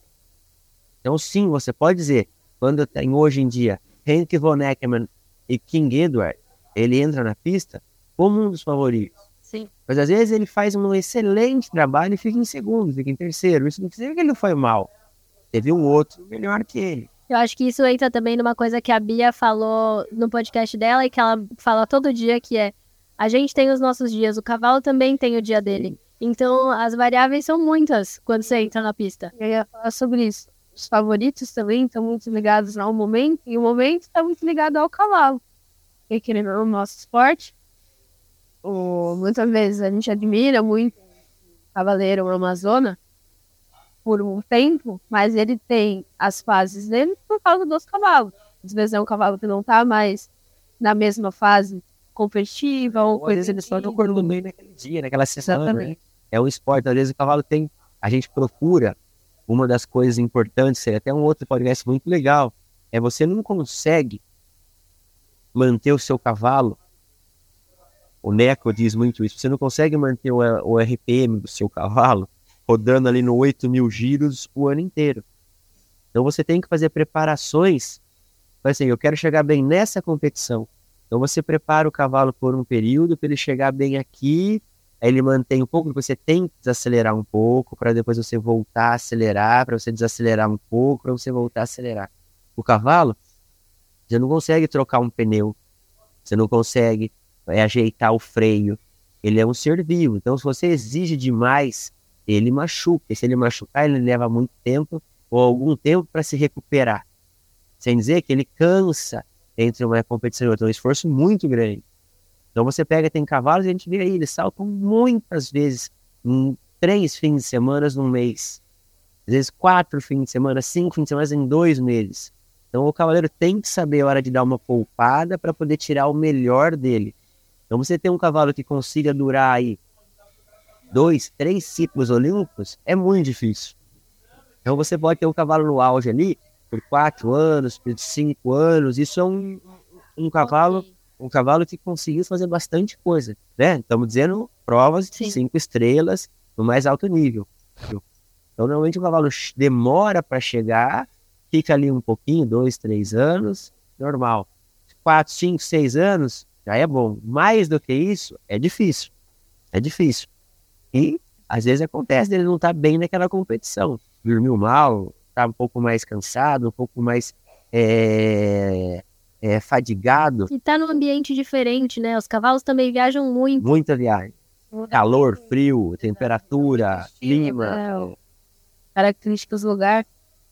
Speaker 2: Então, sim, você pode dizer, quando tem hoje em dia Henk von Eckermann e King Edward, ele entra na pista como um dos favoritos.
Speaker 1: Sim.
Speaker 2: Mas às vezes ele faz um excelente trabalho e fica em segundo, fica em terceiro. Isso não significa que ele não foi mal. Teve um outro melhor que ele.
Speaker 1: Eu acho que isso entra também numa coisa que a Bia falou no podcast dela e que ela fala todo dia, que é a gente tem os nossos dias, o cavalo também tem o dia dele. Então as variáveis são muitas quando você entra na pista.
Speaker 3: Eu ia falar sobre isso. Os favoritos também estão muito ligados ao momento, e o momento está muito ligado ao cavalo. Porque querendo no nosso esporte, o, muitas vezes a gente admira muito o cavaleiro ou amazona por um tempo, mas ele tem as fases dele por causa dos cavalos. Às vezes é um cavalo que não está mais na mesma fase competitiva ou
Speaker 2: Ou
Speaker 3: coisa
Speaker 2: ele só
Speaker 3: assim.
Speaker 2: não bem naquele dia, naquela semana. né? É um esporte, às vezes o cavalo tem. A gente procura uma das coisas importantes, seria até um outro podcast muito legal, é você não consegue manter o seu cavalo. O Neco diz muito isso. Você não consegue manter o, o RPM do seu cavalo rodando ali no 8 mil giros o ano inteiro. Então você tem que fazer preparações. Assim, eu quero chegar bem nessa competição. Então você prepara o cavalo por um período para ele chegar bem aqui. Aí ele mantém um pouco, você tem que desacelerar um pouco para depois você voltar a acelerar, para você desacelerar um pouco, para você voltar a acelerar. O cavalo, você não consegue trocar um pneu, você não consegue é, ajeitar o freio. Ele é um ser vivo, então se você exige demais, ele machuca. E se ele machucar, ele leva muito tempo ou algum tempo para se recuperar. Sem dizer que ele cansa entre uma competição e outra, é um esforço muito grande. Então você pega, tem cavalos e a gente vê aí, eles saltam muitas vezes, em três fins de semana num mês. Às vezes quatro fins de semana, cinco fins de semana em dois meses. Então o cavaleiro tem que saber a hora de dar uma poupada para poder tirar o melhor dele. Então você tem um cavalo que consiga durar aí dois, três ciclos olímpicos, é muito difícil. Então você pode ter um cavalo no auge ali por quatro anos, por cinco anos. Isso é um, um cavalo um cavalo que conseguiu fazer bastante coisa, né? Estamos dizendo provas de cinco estrelas no mais alto nível. Então, normalmente o cavalo demora para chegar, fica ali um pouquinho, dois, três anos, normal. Quatro, cinco, seis anos, já é bom. Mais do que isso, é difícil. É difícil. E às vezes acontece dele não estar bem naquela competição. Dormiu mal, está um pouco mais cansado, um pouco mais é, é, fadigado.
Speaker 1: E tá num ambiente diferente, né? Os cavalos também viajam muito.
Speaker 2: Muita viagem. Calor, frio, temperatura, clima.
Speaker 3: É, características do lugar.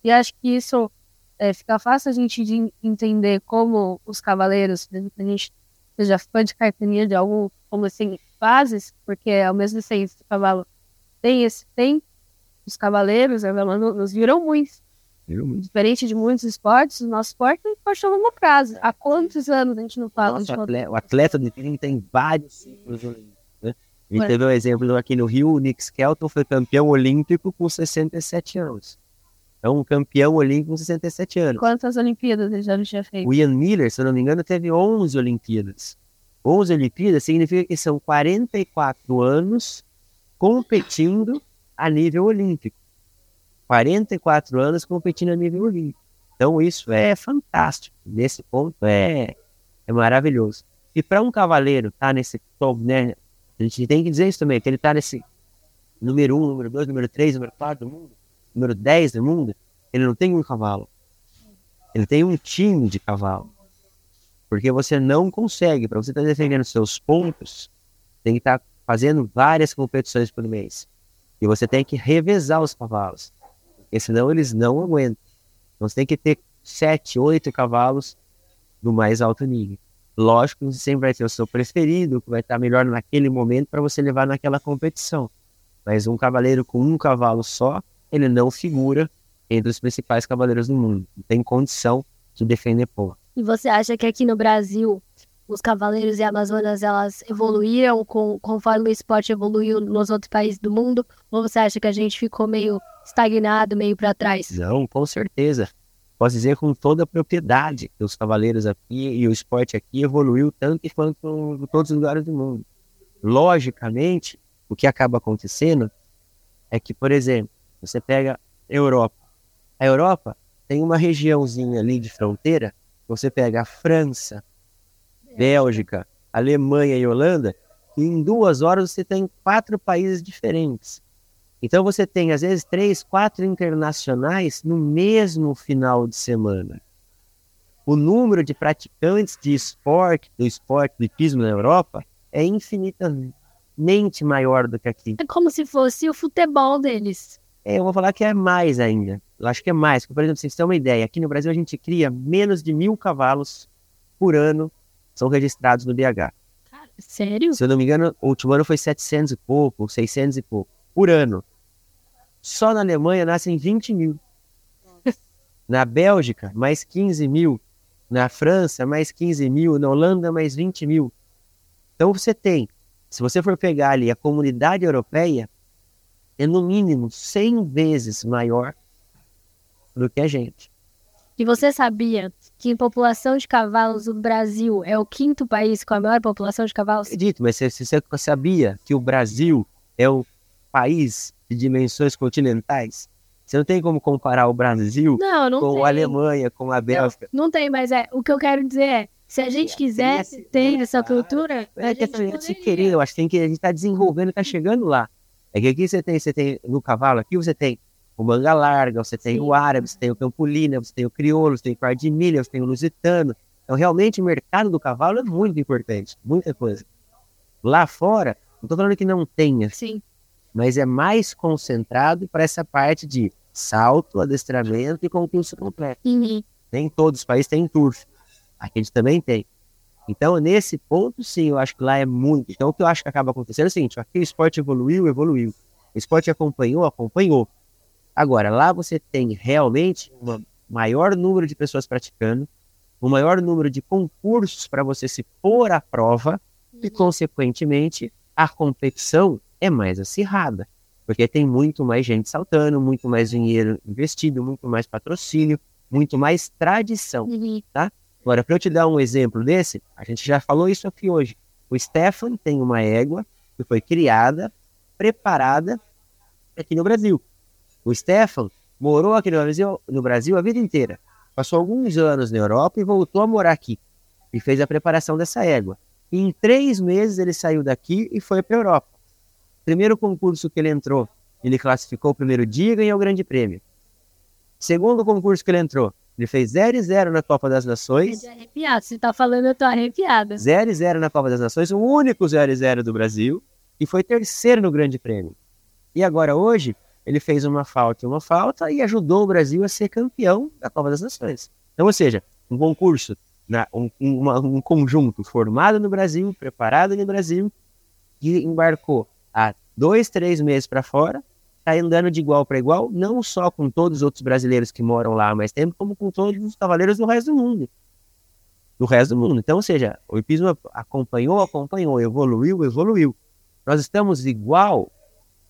Speaker 3: E acho que isso é, fica fácil a gente de entender como os cavaleiros, a gente seja fã de carteirinha de algum, como assim, fases, porque ao mesmo tempo esse cavalo tem esse tem, os cavaleiros né, nos viram muito.
Speaker 2: Viu?
Speaker 3: Diferente de muitos esportes, o nosso esporte é um esporte a longo prazo. Há quantos anos a gente não fala
Speaker 2: Nossa,
Speaker 3: de
Speaker 2: o atleta, o atleta de trilha tem vários ciclos olímpicos. Né? A gente teve um exemplo aqui no Rio, o Nick Skelton foi campeão olímpico com 67 anos. Então, um campeão olímpico com 67 anos.
Speaker 3: quantas Olimpíadas ele já não tinha feito?
Speaker 2: O Ian Miller, se eu não me engano, teve 11 Olimpíadas. 11 Olimpíadas significa que são 44 anos competindo a nível olímpico. 44 anos competindo a nível olímpico. Então isso é fantástico. Nesse ponto é, é maravilhoso. E para um cavaleiro estar tá nesse top, né? A gente tem que dizer isso também, que ele está nesse número 1, um, número 2, número 3, número 4 do mundo, número 10 do mundo, ele não tem um cavalo. Ele tem um time de cavalo. Porque você não consegue, para você estar tá defendendo seus pontos, tem que estar tá fazendo várias competições por mês. E você tem que revezar os cavalos. Porque senão eles não aguentam. Então você tem que ter sete, oito cavalos do mais alto nível. Lógico que você sempre vai ter o seu preferido, que vai estar melhor naquele momento para você levar naquela competição. Mas um cavaleiro com um cavalo só, ele não figura entre os principais cavaleiros do mundo. Não tem condição de defender ponto.
Speaker 1: E você acha que aqui no Brasil os cavaleiros e amazonas elas evoluíram com, conforme o esporte evoluiu nos outros países do mundo? Ou você acha que a gente ficou meio estagnado, meio para trás?
Speaker 2: Não, com certeza. Posso dizer com toda a propriedade que os cavaleiros aqui e o esporte aqui evoluiu tanto quanto em todos os lugares do mundo. Logicamente, o que acaba acontecendo é que, por exemplo, você pega Europa. A Europa tem uma regiãozinha ali de fronteira, você pega a França, Bélgica, Alemanha e Holanda, e em duas horas você tem quatro países diferentes. Então você tem, às vezes, três, quatro internacionais no mesmo final de semana. O número de praticantes de esporte, do esporte, do hipismo na Europa, é infinitamente maior do que aqui.
Speaker 1: É como se fosse o futebol deles.
Speaker 2: É, eu vou falar que é mais ainda. Eu acho que é mais. Por exemplo, vocês têm uma ideia, aqui no Brasil a gente cria menos de mil cavalos por ano são registrados no BH.
Speaker 1: Cara, sério?
Speaker 2: Se eu não me engano, o último ano foi 700 e pouco, 600 e pouco, por ano. Só na Alemanha nascem 20 mil. Na Bélgica, mais 15 mil. Na França, mais 15 mil. Na Holanda, mais 20 mil. Então você tem, se você for pegar ali a comunidade europeia, é no mínimo 100 vezes maior do que a gente.
Speaker 1: E você sabia que em população de cavalos o Brasil é o quinto país com a maior população de cavalos?
Speaker 2: Acredito, mas você, você sabia que o Brasil é o país de dimensões continentais? Você não tem como comparar o Brasil
Speaker 1: não, não
Speaker 2: com
Speaker 1: tem.
Speaker 2: a Alemanha, com a Bélgica.
Speaker 1: Não, não, tem, mas é o que eu quero dizer é, se a gente quisesse ter essa cultura,
Speaker 2: é, a gente se querer, eu acho que, tem que a gente está desenvolvendo, está chegando lá. É que aqui você tem, você tem no cavalo aqui você tem o manga larga, você tem Sim. o árabe, você tem o campolina, você tem o crioulo, você tem o cardimilha, você tem o lusitano. Então, realmente, o mercado do cavalo é muito importante, muita coisa. Lá fora, não estou falando que não tenha,
Speaker 1: Sim.
Speaker 2: mas é mais concentrado para essa parte de salto, adestramento e concurso completo.
Speaker 1: Uhum.
Speaker 2: Nem todos os países têm turf. Aqui a gente também tem. Então, nesse ponto, sim, eu acho que lá é muito. Então, o que eu acho que acaba acontecendo é o seguinte: aqui o esporte evoluiu, evoluiu. O esporte acompanhou, acompanhou. Agora, lá você tem realmente um maior número de pessoas praticando, um maior número de concursos para você se pôr à prova e, consequentemente, a competição é mais acirrada, porque tem muito mais gente saltando, muito mais dinheiro investido, muito mais patrocínio, muito mais tradição,
Speaker 1: uhum.
Speaker 2: tá? Agora, para eu te dar um exemplo desse, a gente já falou isso aqui hoje. O Stefan tem uma égua que foi criada, preparada aqui no Brasil. O Stefan morou aqui no Brasil, no Brasil a vida inteira. Passou alguns anos na Europa e voltou a morar aqui. E fez a preparação dessa égua. E em três meses ele saiu daqui e foi para a Europa. Primeiro concurso que ele entrou, ele classificou o primeiro dia e ganhou o grande prêmio. Segundo concurso que ele entrou, ele fez 0 e 0 na Copa das Nações.
Speaker 1: É arrepiado. Você tá falando, eu tô arrepiada.
Speaker 2: 0 e 0 na Copa das Nações, o único 0 e 0 do Brasil. E foi terceiro no Grande Prêmio. E agora, hoje, ele fez uma falta e uma falta e ajudou o Brasil a ser campeão da Copa das Nações. Então, ou seja, um concurso, né, um, uma, um conjunto formado no Brasil, preparado no Brasil, que embarcou há dois, três meses para fora, está andando de igual para igual, não só com todos os outros brasileiros que moram lá há mais tempo, como com todos os cavaleiros do resto do mundo. Do resto do mundo. Então, ou seja, o hipismo acompanhou, acompanhou, evoluiu, evoluiu. Nós estamos igual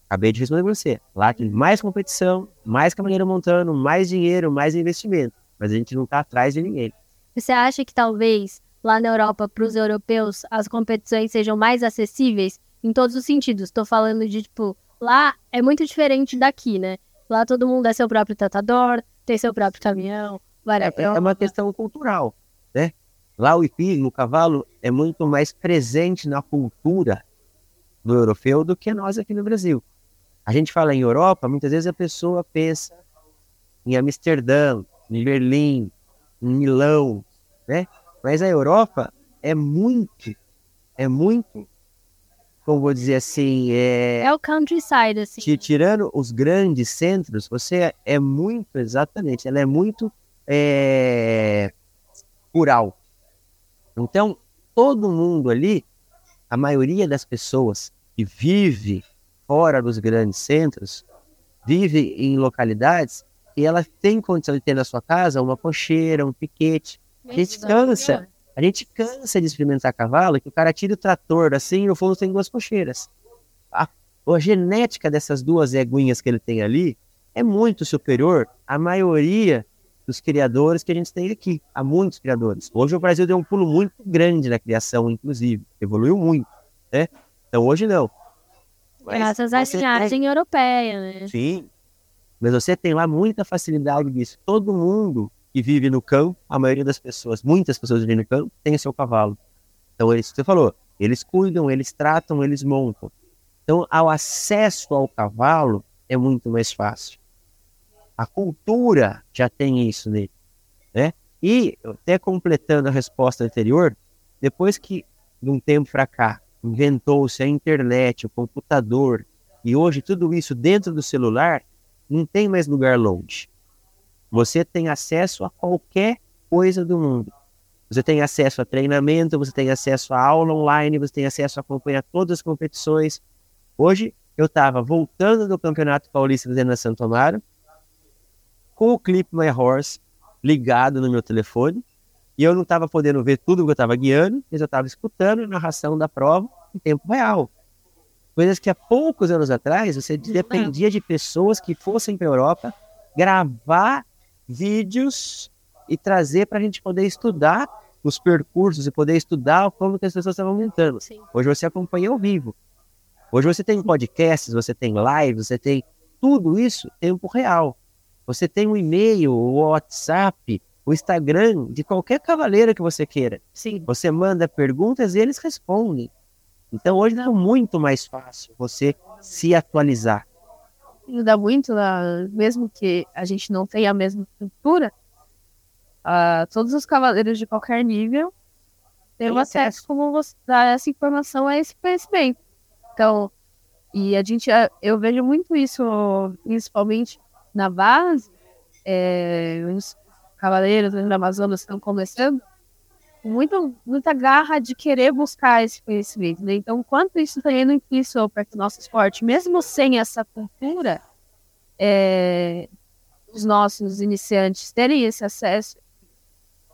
Speaker 2: Acabei de responder você. Lá tem mais competição, mais cavaleiro montando, mais dinheiro, mais investimento. Mas a gente não está atrás de ninguém.
Speaker 1: Você acha que talvez lá na Europa, para os europeus, as competições sejam mais acessíveis? em todos os sentidos. Tô falando de, tipo, lá é muito diferente daqui, né? Lá todo mundo é seu próprio tratador, tem seu próprio caminhão.
Speaker 2: É, é uma questão cultural, né? Lá o hipismo, o cavalo, é muito mais presente na cultura do europeu do que nós aqui no Brasil. A gente fala em Europa, muitas vezes a pessoa pensa em Amsterdã, em Berlim, em Milão, né? Mas a Europa é muito, é muito, como vou dizer assim, é...
Speaker 1: É o countryside, assim.
Speaker 2: Tirando os grandes centros, você é muito, exatamente, ela é muito é, rural. Então, todo mundo ali, a maioria das pessoas que vive fora dos grandes centros, vive em localidades e ela tem condição de ter na sua casa uma cocheira, um piquete. A gente cansa, a gente cansa de experimentar cavalo, que o cara tira o trator assim e no fundo tem duas cocheiras. A, a genética dessas duas eguinhas que ele tem ali é muito superior à maioria dos criadores que a gente tem aqui. Há muitos criadores. Hoje o Brasil deu um pulo muito grande na criação, inclusive. Evoluiu muito, né? Então hoje não.
Speaker 1: Mas Graças à linhagem tem... europeia, né?
Speaker 2: Sim. Mas você tem lá muita facilidade disso. Todo mundo que vive no campo, a maioria das pessoas, muitas pessoas vivem no campo, tem o seu cavalo. Então é isso que você falou. Eles cuidam, eles tratam, eles montam. Então, ao acesso ao cavalo é muito mais fácil. A cultura já tem isso nele, né? E, até completando a resposta anterior, depois que, de um tempo para cá, inventou-se a internet, o computador, e hoje tudo isso dentro do celular, não tem mais lugar longe. Você tem acesso a qualquer coisa do mundo. Você tem acesso a treinamento, você tem acesso a aula online, você tem acesso a acompanhar todas as competições. Hoje, eu estava voltando do Campeonato Paulista de Santo Amaro, com o Clip My Horse ligado no meu telefone e eu não estava podendo ver tudo que eu estava guiando, mas eu estava escutando a narração da prova em tempo real. Coisas que há poucos anos atrás você dependia de pessoas que fossem para a Europa gravar vídeos e trazer para a gente poder estudar os percursos e poder estudar como que as pessoas estavam montando. Sim. Hoje você acompanha ao vivo. Hoje você tem podcasts, você tem lives, você tem tudo isso em tempo real. Você tem um e-mail, o WhatsApp, o Instagram de qualquer cavaleira que você queira.
Speaker 1: Sim.
Speaker 2: Você manda perguntas e eles respondem. Então hoje é muito mais fácil você se atualizar.
Speaker 3: Ajuda muito, mesmo que a gente não tenha a mesma cultura, uh, todos os cavaleiros de qualquer nível têm acesso como você dar essa informação a esse conhecimento. Então, e a gente, eu vejo muito isso, principalmente na base, é, os cavaleiros da Amazonas estão começando muito, muita garra de querer buscar esse conhecimento. Né? Então, quanto isso está indo implícito para o nosso esporte, mesmo sem essa cultura, é, os nossos iniciantes terem esse acesso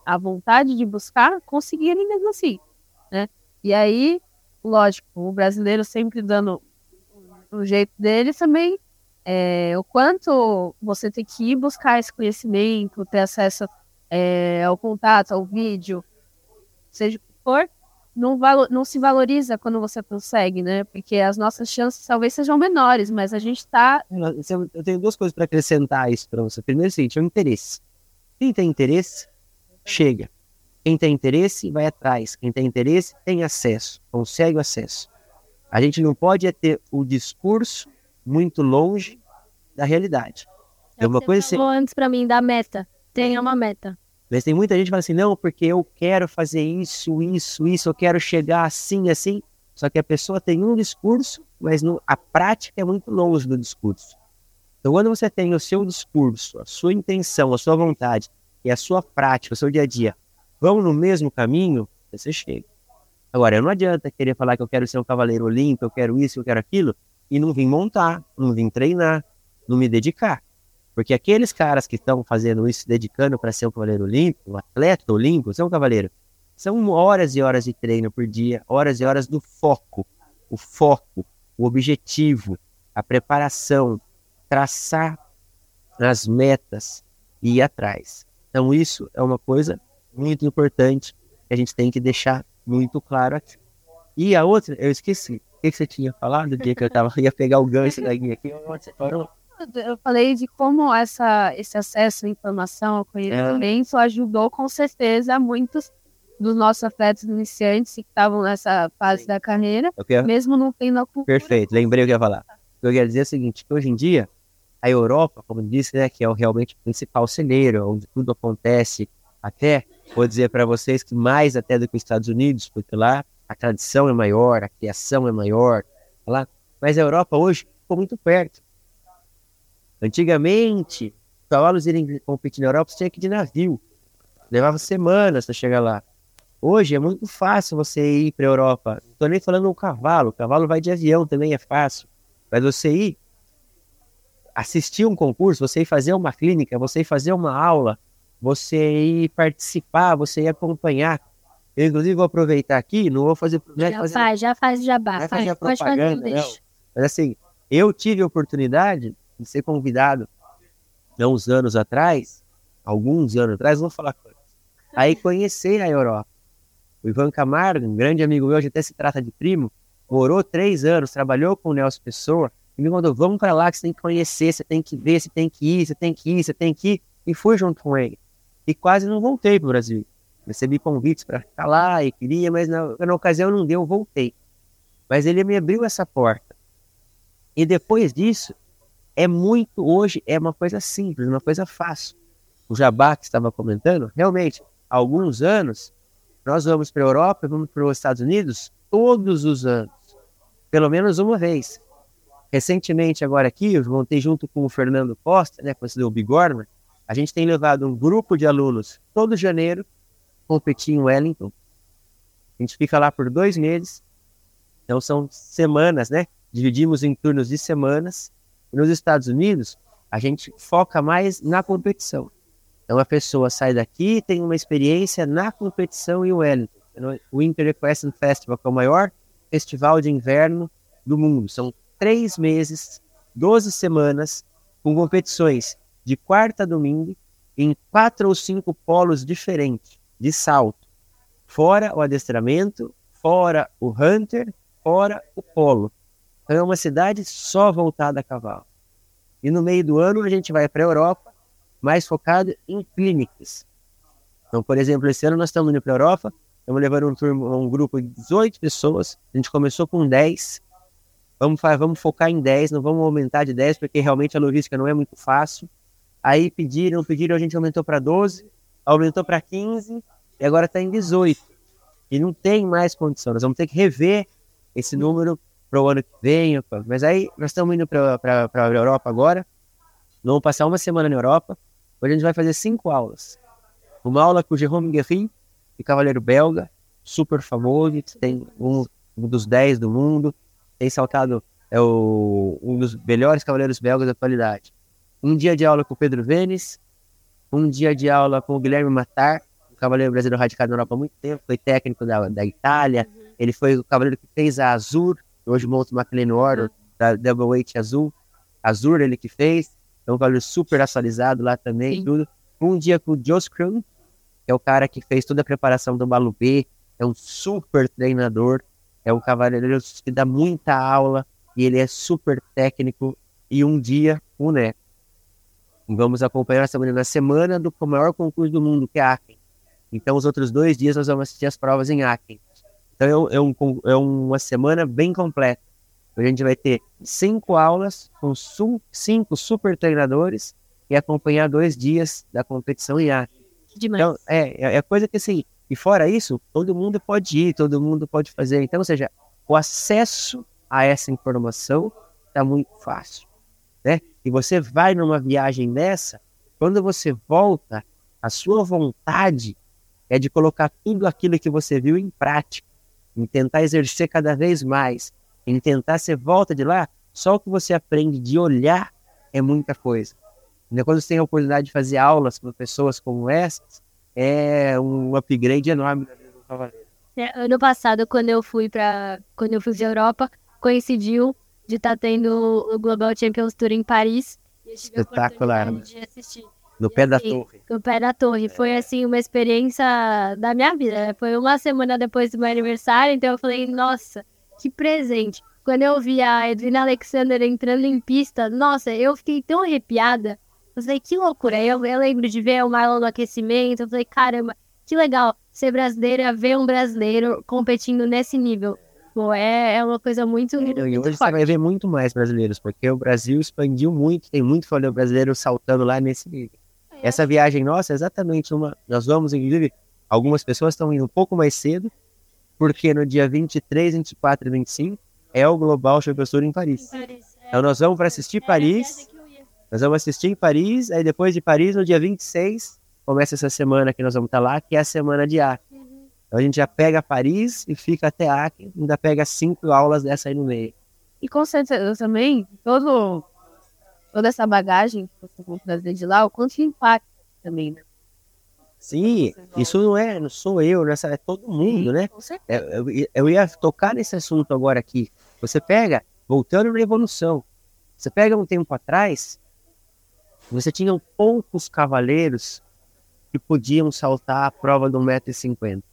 Speaker 3: à vontade de buscar, conseguirem mesmo assim. Né? E aí, lógico, o brasileiro sempre dando o jeito dele também é, o quanto você tem que ir buscar esse conhecimento, ter acesso é, ao contato, ao vídeo, seja o que for, não, valo, não se valoriza quando você consegue, né? Porque as nossas chances talvez sejam menores, mas a gente está.
Speaker 2: Eu tenho duas coisas para acrescentar isso para você. Primeiro, é o seguinte: é o interesse. Quem tem interesse, chega. Quem tem interesse, vai atrás. Quem tem interesse, tem acesso, consegue o acesso. A gente não pode é ter o discurso muito longe da realidade.
Speaker 1: É uma coisa assim... antes para mim da meta. Tenha uma meta.
Speaker 2: Mas tem muita gente que fala assim, não, porque eu quero fazer isso, isso, isso, eu quero chegar assim, assim. Só que a pessoa tem um discurso, mas no, a prática é muito longe do discurso. Então, quando você tem o seu discurso, a sua intenção, a sua vontade e a sua prática, o seu dia a dia, vão no mesmo caminho, você chega. Agora, não adianta querer falar que eu quero ser um cavaleiro olímpico, eu quero isso, eu quero aquilo, e não vim montar, não vim treinar, não me dedicar. Porque aqueles caras que estão fazendo isso, dedicando para ser um cavaleiro olímpico, um atleta olímpico, ser um cavaleiro, são horas e horas de treino por dia, horas e horas do foco, o foco, o objetivo, a preparação, traçar as metas e ir atrás. Então isso é uma coisa muito importante que a gente tem que deixar muito claro aqui. E a outra, eu esqueci, que, que você tinha falado? O dia que eu tava, ia pegar o gancho da guia aqui, onde você parou?
Speaker 3: Eu falei de como essa, esse acesso à informação, ao conhecimento, ajudou com certeza muitos dos nossos atletas iniciantes que estavam nessa fase da carreira,
Speaker 2: quero-
Speaker 3: mesmo não tendo a cultura.
Speaker 2: Perfeito, lembrei o que eu ia falar. O eu queria dizer é o seguinte, que hoje em dia, a Europa, como disse, né, que é o realmente principal celeiro, onde tudo acontece, até, vou dizer para vocês que mais até do que os Estados Unidos, porque lá a tradição é maior, a criação é maior, tá lá. mas a Europa hoje ficou muito perto. Antigamente, os cavalos irem competir na Europa, você tinha que ir de navio. Levava semanas para chegar lá. Hoje é muito fácil você ir para a Europa. Não estou nem falando o cavalo, o cavalo vai de avião também é fácil. Mas você ir assistir um concurso, você ir fazer uma clínica, você ir fazer uma aula, você ir participar, você ir acompanhar. Eu, inclusive, vou aproveitar aqui, não vou fazer. não é
Speaker 1: Já
Speaker 2: fazer-
Speaker 1: faz, já faz jabá.
Speaker 2: Vai
Speaker 1: faz,
Speaker 2: fazer a
Speaker 1: pode fazer, não deixa.
Speaker 2: Mas assim, eu tive a oportunidade de ser convidado há uns anos atrás, alguns anos atrás, não vou falar quantos, aí conhecer a Europa. O Ivan Camargo, um grande amigo meu, hoje até se trata de primo, morou três anos, trabalhou com o Nelson Pessoa, e me mandou, vamos para lá que você tem que conhecer, você tem que ver, você tem que ir, você tem que ir, você tem que ir. E fui junto com ele. E quase não voltei para o Brasil. Recebi convites para ficar lá e queria, mas na, na ocasião não deu, eu voltei. Mas ele me abriu essa porta. E depois disso, é muito, hoje, é uma coisa simples, uma coisa fácil. O Jabá que estava comentando, realmente, há alguns anos, nós vamos para a Europa, vamos para os Estados Unidos todos os anos, pelo menos uma vez. Recentemente, agora aqui, eu montei junto com o Fernando Costa, né, conhecido o Bigorman, a gente tem levado um grupo de alunos todo janeiro competir em Wellington. A gente fica lá por dois meses, então são semanas, né? Dividimos em turnos de semanas. Nos Estados Unidos, a gente foca mais na competição. Então a pessoa sai daqui tem uma experiência na competição em Wellington. O Winter Equestrian Festival, que é o maior festival de inverno do mundo. São três meses, 12 semanas, com competições de quarta a domingo, em quatro ou cinco polos diferentes de salto. Fora o adestramento, fora o hunter, fora o polo. Então é uma cidade só voltada a cavalo. E no meio do ano a gente vai para a Europa, mais focado em clínicas. Então, por exemplo, esse ano nós estamos indo para a Europa, estamos levando um, turma, um grupo de 18 pessoas, a gente começou com 10, vamos, vamos focar em 10, não vamos aumentar de 10, porque realmente a logística não é muito fácil. Aí pediram, pediram, a gente aumentou para 12, aumentou para 15, e agora está em 18. E não tem mais condição, nós vamos ter que rever esse número para o ano que vem. Mas aí nós estamos indo para a Europa agora, vamos passar uma semana na Europa, onde a gente vai fazer cinco aulas. Uma aula com o Jérôme Guerrin, de cavaleiro belga, super famoso, tem um, um dos 10 do mundo, tem saltado é o, um dos melhores cavaleiros belgas da atualidade. Um dia de aula com o Pedro Vênis, um dia de aula com o Guilherme Matar, um cavaleiro brasileiro radicado na Europa há muito tempo, foi técnico da, da Itália, ele foi o cavaleiro que fez a Azur, hoje monta uma McLean Order, da Double Weight Azul, Azur ele que fez, é um cavaleiro super atualizado lá também,
Speaker 3: Sim.
Speaker 2: tudo. Um dia com o Jos Krum, que é o cara que fez toda a preparação do Balu B, é um super treinador, é um cavaleiro que dá muita aula e ele é super técnico. E um dia o Neco. Vamos acompanhar essa semana na semana do maior concurso do mundo, que é Aachen. Então, os outros dois dias nós vamos assistir as provas em Aachen. Então, é, um- é um é uma semana bem completa. A gente vai ter cinco aulas com su- cinco super treinadores e acompanhar dois dias da competição em Aachen.
Speaker 1: Demais.
Speaker 2: Então, é, é- é coisa que assim, e fora isso, todo mundo pode ir, todo mundo pode fazer. Então, ou seja, o acesso a essa informação está muito fácil, né? E você vai numa viagem dessa, quando você volta, a sua vontade é de colocar tudo aquilo que você viu em prática, em tentar exercer cada vez mais, em tentar você volta de lá, só o que você aprende de olhar é muita coisa. Né, Quando você tem a oportunidade de fazer aulas com pessoas como essas, é um upgrade enorme na vida do cavaleiro.
Speaker 1: É, ano passado, quando eu fui para quando eu fui pra Europa, coincidiu de estar tendo o Global Champions Tour em Paris.
Speaker 2: Espetacular,
Speaker 1: oportunidade de assistir
Speaker 2: No pé da
Speaker 1: Sim.
Speaker 2: torre.
Speaker 1: no pé da torre. Foi assim uma experiência da minha vida. né? Foi uma semana depois do meu aniversário, então eu falei, nossa, que presente. quando eu vi a Edwina Alexander entrando em pista, nossa, eu fiquei tão arrepiada. Eu falei, que loucura. Eu, eu lembro de ver o Marlon no aquecimento. Eu falei, caramba, que legal ser brasileira, ver um brasileiro competindo nesse nível. Pô, é, é uma coisa muito.
Speaker 2: E
Speaker 1: muito
Speaker 2: hoje você vai ver muito mais brasileiros, porque o Brasil expandiu muito, tem muito folha brasileiro saltando lá nesse nível. Essa viagem nossa é exatamente uma. Nós vamos, inclusive, algumas pessoas estão indo um pouco mais cedo, porque no dia 23, 24 e 25 é o Global Champions Tour em Paris. Então nós vamos para assistir Paris, nós vamos assistir em Paris, aí depois de Paris, no dia 26, começa essa semana que nós vamos estar lá, que é a semana de Acre. Então a gente já pega Paris e fica até Acre, ainda pega cinco aulas dessa aí no meio.
Speaker 3: E com certeza também, todo, toda essa bagagem que você vai trazer de lá, o quanto impacta também, né?
Speaker 2: Sim, isso não é, não sou eu, nessa é todo mundo, né?
Speaker 3: Com certeza.
Speaker 2: É, Eu, eu ia tocar nesse assunto agora aqui. Você pega, voltando na evolução, você pega um tempo atrás, você tinha poucos cavaleiros que podiam saltar a prova do 1,50m.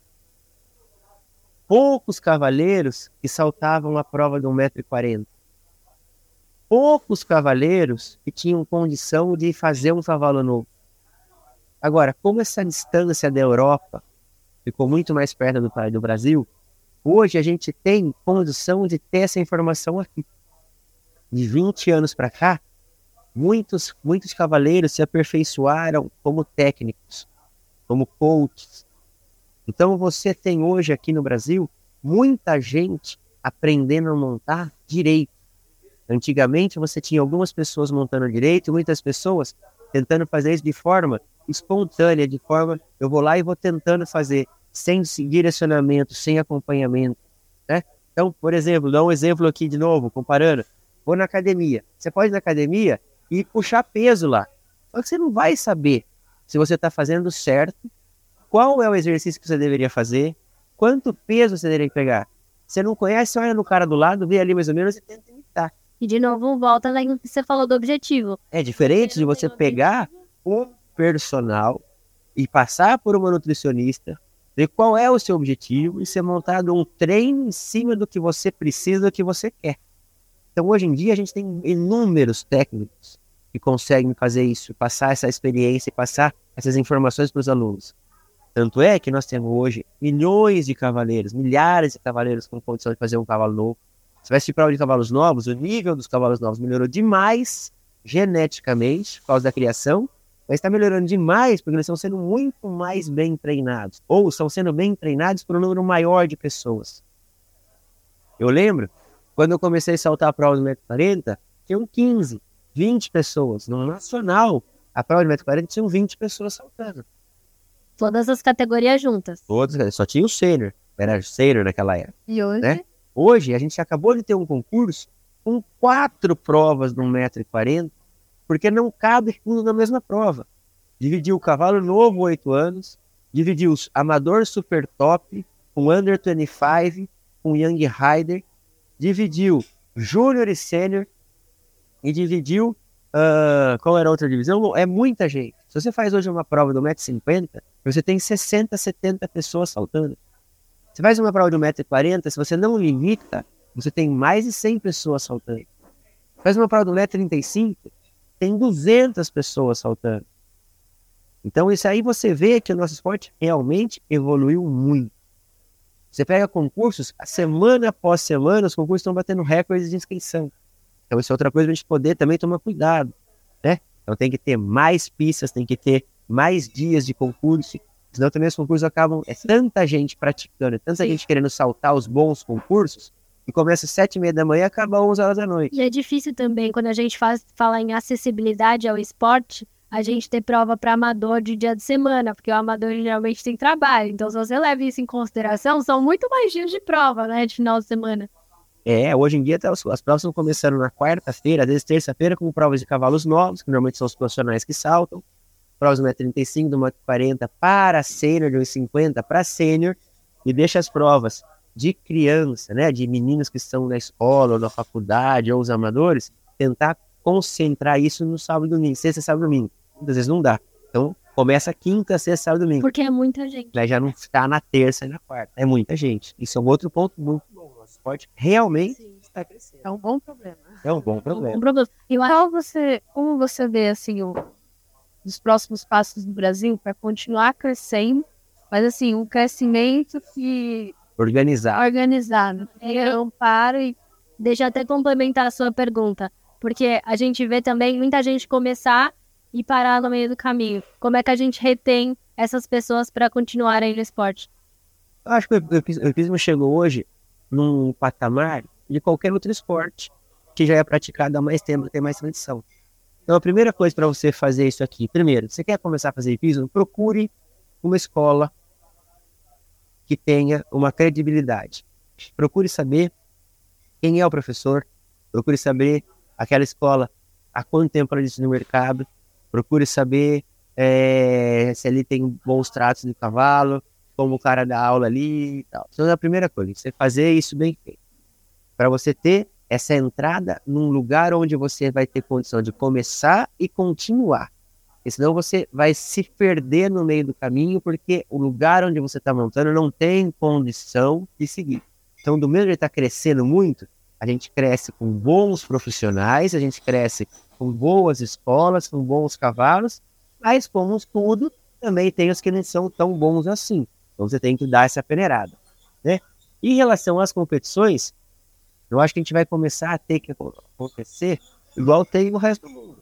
Speaker 2: Poucos cavaleiros que saltavam a prova do 1,40m. Poucos cavaleiros que tinham condição de fazer um cavalo novo. Agora, como essa distância da Europa ficou muito mais perto do, do Brasil, hoje a gente tem condição de ter essa informação aqui. De 20 anos para cá, muitos, muitos cavaleiros se aperfeiçoaram como técnicos, como coaches. Então você tem hoje aqui no Brasil muita gente aprendendo a montar direito. Antigamente você tinha algumas pessoas montando direito muitas pessoas tentando fazer isso de forma espontânea, de forma eu vou lá e vou tentando fazer sem direcionamento, sem acompanhamento, né? Então, por exemplo, dá um exemplo aqui de novo, comparando. Vou na academia. Você pode ir na academia e puxar peso lá. Só que você não vai saber se você está fazendo certo, qual é o exercício que você deveria fazer, quanto peso você deveria pegar. Você não conhece, olha no cara do lado, vê ali mais ou menos e tenta imitar.
Speaker 1: E de novo, volta naquilo que você falou do objetivo.
Speaker 2: É diferente de você pegar um personal e passar por uma nutricionista, ver qual é o seu objetivo e ser montado um treino em cima do que você precisa, do que você quer. Então, hoje em dia, a gente tem inúmeros técnicos que conseguem fazer isso, passar essa experiência e passar essas informações para os alunos. Tanto é que nós temos hoje milhões de cavaleiros, milhares de cavaleiros com condição de fazer um cavalo novo. Se vai assistir prova de cavalos novos, o nível dos cavalos novos melhorou demais geneticamente por causa da criação, mas está melhorando demais porque eles estão sendo muito mais bem treinados, ou estão sendo bem treinados por um número maior de pessoas. Eu lembro, quando eu comecei a saltar a prova do 1,40m, tinham 15, 20 pessoas. No nacional, a prova de 1,40m tinham 20 pessoas saltando.
Speaker 1: Todas as categorias juntas.
Speaker 2: Todos, só tinha o sênior, era sênior naquela época.
Speaker 3: E hoje,
Speaker 2: Né? Hoje, a gente acabou de ter um concurso com quatro provas de 1,40m, porque não cabe tudo na mesma prova. Dividiu o cavalo novo, 8 anos, dividiu os amador super top, com under 25, com young rider, dividiu júnior e sênior, e dividiu, ah, qual era a outra divisão? É muita gente. Se você faz hoje uma prova do 1,50m, você tem 60, 70 pessoas saltando. Você faz uma prova de 1,40m, se você não limita, você tem mais de 100 pessoas saltando. Faz uma prova de 1,35m, tem 200 pessoas saltando. Então, isso aí você vê que o nosso esporte realmente evoluiu muito. Você pega concursos, semana após semana, os concursos estão batendo recordes de inscrição. Então, isso é outra coisa para a gente poder também tomar cuidado, né? Então, tem que ter mais pistas, tem que ter mais dias de concurso, senão também os concursos acabam, é tanta gente praticando, é tanta gente querendo saltar os bons concursos, que começa às sete e meia da manhã e acaba às 11 horas da noite.
Speaker 1: E é difícil também, quando a gente faz, fala em acessibilidade ao esporte, a gente ter prova para amador de dia de semana, porque o amador geralmente tem trabalho. Então, se você leva isso em consideração, são muito mais dias de prova, né, de final de semana.
Speaker 2: É, hoje em dia tá, as, as provas estão começando na quarta-feira, às vezes terça-feira, com provas de cavalos novos, que normalmente são os profissionais que saltam. Provas do 1,35m, do 1,40m para sênior, do 1,50m para sênior, e deixa as provas de criança, né, de meninos que estão na escola ou na faculdade, ou os amadores, tentar concentrar isso no sábado e domingo, sexta, sábado e domingo. Muitas vezes não dá. Então, começa quinta, sexta, sábado e domingo.
Speaker 1: Porque é muita gente.
Speaker 2: Já não está na terça e na quarta. É muita gente. Isso é um outro ponto muito bom. Nosso esporte realmente está crescendo.
Speaker 3: É um bom problema.
Speaker 2: É um bom problema.
Speaker 1: Um problema.
Speaker 3: E qual você, como você vê assim o, os próximos passos do Brasil para continuar crescendo, mas assim um crescimento que
Speaker 2: Organizar.
Speaker 3: organizado, que não para e
Speaker 1: Deixa eu até complementar a sua pergunta, porque a gente vê também muita gente começar e parar no meio do caminho. Como é que a gente retém essas pessoas para continuarem no esporte?
Speaker 2: Eu acho que o hipismo chegou hoje num patamar de qualquer outro esporte que já é praticado há mais tempo, tem mais tradição. Então, a primeira coisa para você fazer isso aqui, primeiro, você quer começar a fazer hipismo, procure uma escola que tenha uma credibilidade. Procure saber quem é o professor, procure saber aquela escola há quanto tempo ela existe no mercado, procure saber eh, se ali tem bons tratos de cavalo, como o cara dá aula ali e tal. Então, é a primeira coisa, você fazer isso bem feito. Para você ter essa entrada num lugar onde você vai ter condição de começar e continuar. Senão você vai se perder no meio do caminho, porque o lugar onde você está montando não tem condição de seguir. Então, do mesmo jeito está crescendo muito, a gente cresce com bons profissionais, a gente cresce com boas escolas, com bons cavalos, mas como tudo, também tem os que não são tão bons assim. Então você tem que dar essa peneirada, né? Em relação às competições, eu acho que a gente vai começar a ter que acon- acontecer igual tem no resto do mundo.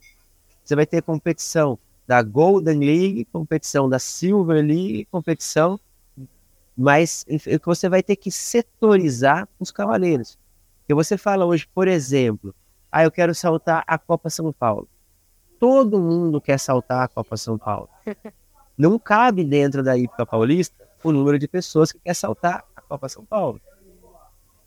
Speaker 2: Você vai ter competição da Golden League, competição da Silver League, competição, mas que você vai ter que setorizar os cavaleiros. Porque você fala hoje, por exemplo, ah, eu quero saltar a Copa São Paulo. Todo mundo quer saltar a Copa São Paulo. Não cabe dentro da Hípica Paulista o número de pessoas que quer saltar a Copa São Paulo.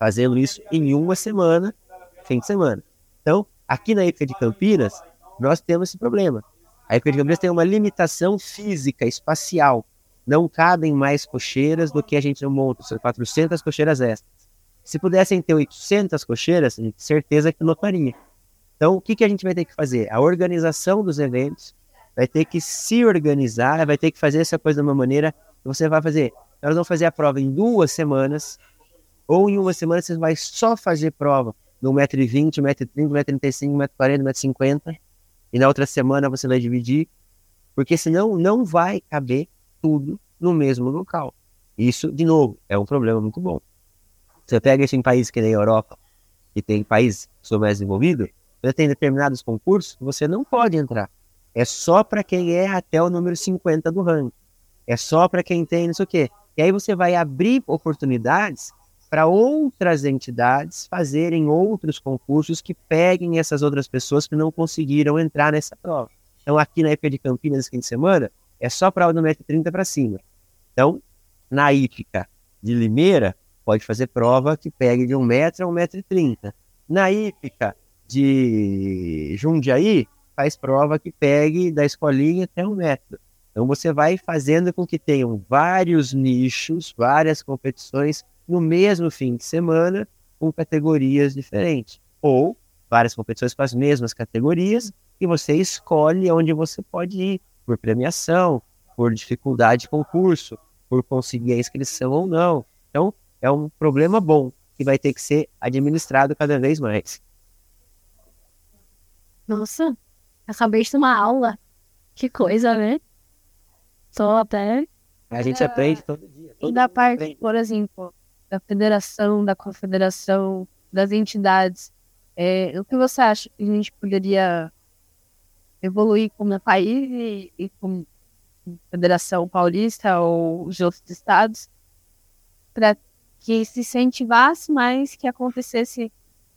Speaker 2: Fazendo isso em uma semana, fim de semana. Então, aqui na Hípica de Campinas, nós temos esse problema. A Hípica de Campinas tem uma limitação física, espacial. Não cabem mais cocheiras do que a gente monta, são 400 cocheiras extras. Se pudessem ter 800 cocheiras, certeza que lotaria. Então, o que, que a gente vai ter que fazer? A organização dos eventos vai ter que se organizar, vai ter que fazer essa coisa de uma maneira que você vai fazer. Nós vamos fazer a prova em duas semanas, ou em uma semana você vai só fazer prova no 1,20m, 1,30m, 1,35m, 1,40m, 1,50m, e na outra semana você vai dividir, porque senão não vai caber tudo no mesmo local. Isso, de novo, é um problema muito bom. Você pega isso em países que nem a Europa, que tem países que são mais desenvolvidos, você tem determinados concursos que você não pode entrar. É só para quem é até o número 50 do ranking. É só para quem tem não sei o quê. E aí você vai abrir oportunidades para outras entidades fazerem outros concursos que peguem essas outras pessoas que não conseguiram entrar nessa prova. Então, aqui na época de Campinas, fim de semana, é só prova do 1,30m para cima. Então, na hípica de Limeira, pode fazer prova que pegue de 1 metro a 1,30m. Na hípica de Jundiaí, faz prova que pegue da escolinha até um metro. Então você vai fazendo com que tenham vários nichos, várias competições no mesmo fim de semana, com categorias diferentes. Ou várias competições com as mesmas categorias, e você escolhe onde você pode ir, por premiação, por dificuldade de concurso, por conseguir a inscrição ou não. Então, é um problema bom que vai ter que ser administrado cada vez mais.
Speaker 1: Nossa, acabei de tomar aula. Que coisa, né? Tô até.
Speaker 2: A gente
Speaker 3: É.
Speaker 2: aprende todo dia.
Speaker 3: E
Speaker 2: todo
Speaker 3: da
Speaker 2: mundo
Speaker 3: parte,
Speaker 2: aprende.
Speaker 3: por exemplo, da federação, da confederação, das entidades, é, o que você acha que a gente poderia evoluir como país e, e como federação paulista ou os outros estados para que se incentivasse mais que acontecesse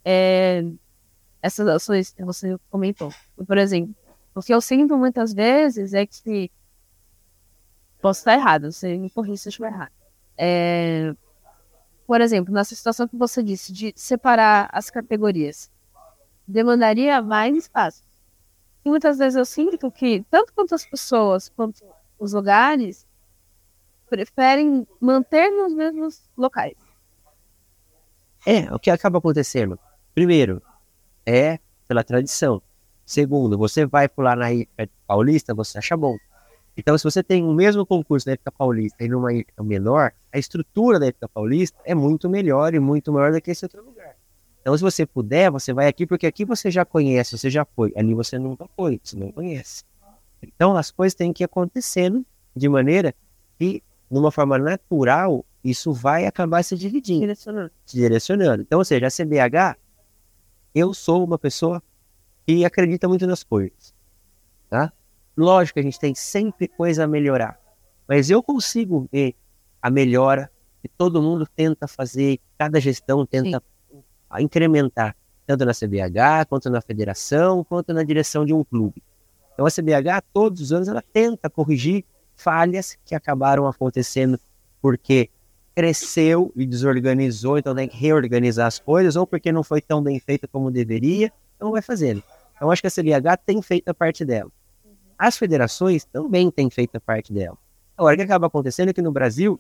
Speaker 3: é, essas ações que você comentou. Por exemplo, o que eu sinto muitas vezes é que posso estar errado, você me corrija se eu estiver errado. É, por exemplo, nessa situação que você disse, de separar as categorias, demandaria mais espaço. E muitas vezes eu sinto que, tanto quanto as pessoas quanto os lugares, preferem manter nos mesmos locais.
Speaker 2: É, o que acaba acontecendo? Primeiro, é pela tradição. Segundo, você vai pular na Paulista, você acha bom. Então, se você tem o mesmo concurso na Hípica Paulista e numa Hípica menor, a estrutura da Hípica Paulista é muito melhor e muito maior do que esse outro lugar. Então, se você puder, você vai aqui, porque aqui você já conhece, você já foi. Ali você nunca foi, você não conhece. Então, as coisas têm que ir acontecendo de maneira que, de uma forma natural, isso vai acabar se dividindo,
Speaker 3: Direcionando.
Speaker 2: se direcionando. Então, ou seja, a CBH, eu sou uma pessoa que acredita muito nas coisas. Tá? Lógico que a gente tem sempre coisa a melhorar, mas eu consigo ver a melhora que todo mundo tenta fazer, cada gestão tenta a incrementar, tanto na CBH, quanto na federação, quanto na direção de um clube. Então a CBH, todos os anos, ela tenta corrigir falhas que acabaram acontecendo porque cresceu e desorganizou, então tem que reorganizar as coisas, ou porque não foi tão bem feita como deveria, então vai fazendo. Então acho que a CBH tem feito a parte dela. As federações também têm feito a parte dela. Agora, o que acaba acontecendo é que no Brasil,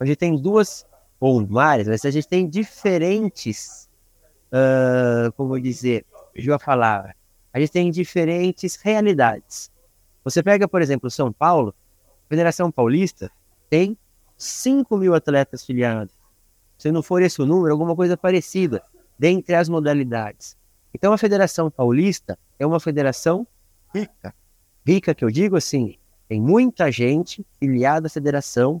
Speaker 2: a gente tem duas, ou várias, mas a gente tem diferentes, uh, como dizer, vou falar, a gente tem diferentes realidades. Você pega, por exemplo, São Paulo, a Federação Paulista tem 5 mil atletas filiados. Se não for esse o número, alguma coisa parecida, dentre as modalidades. Então a Federação Paulista é uma federação rica. Rica que eu digo assim, tem muita gente filiada à federação,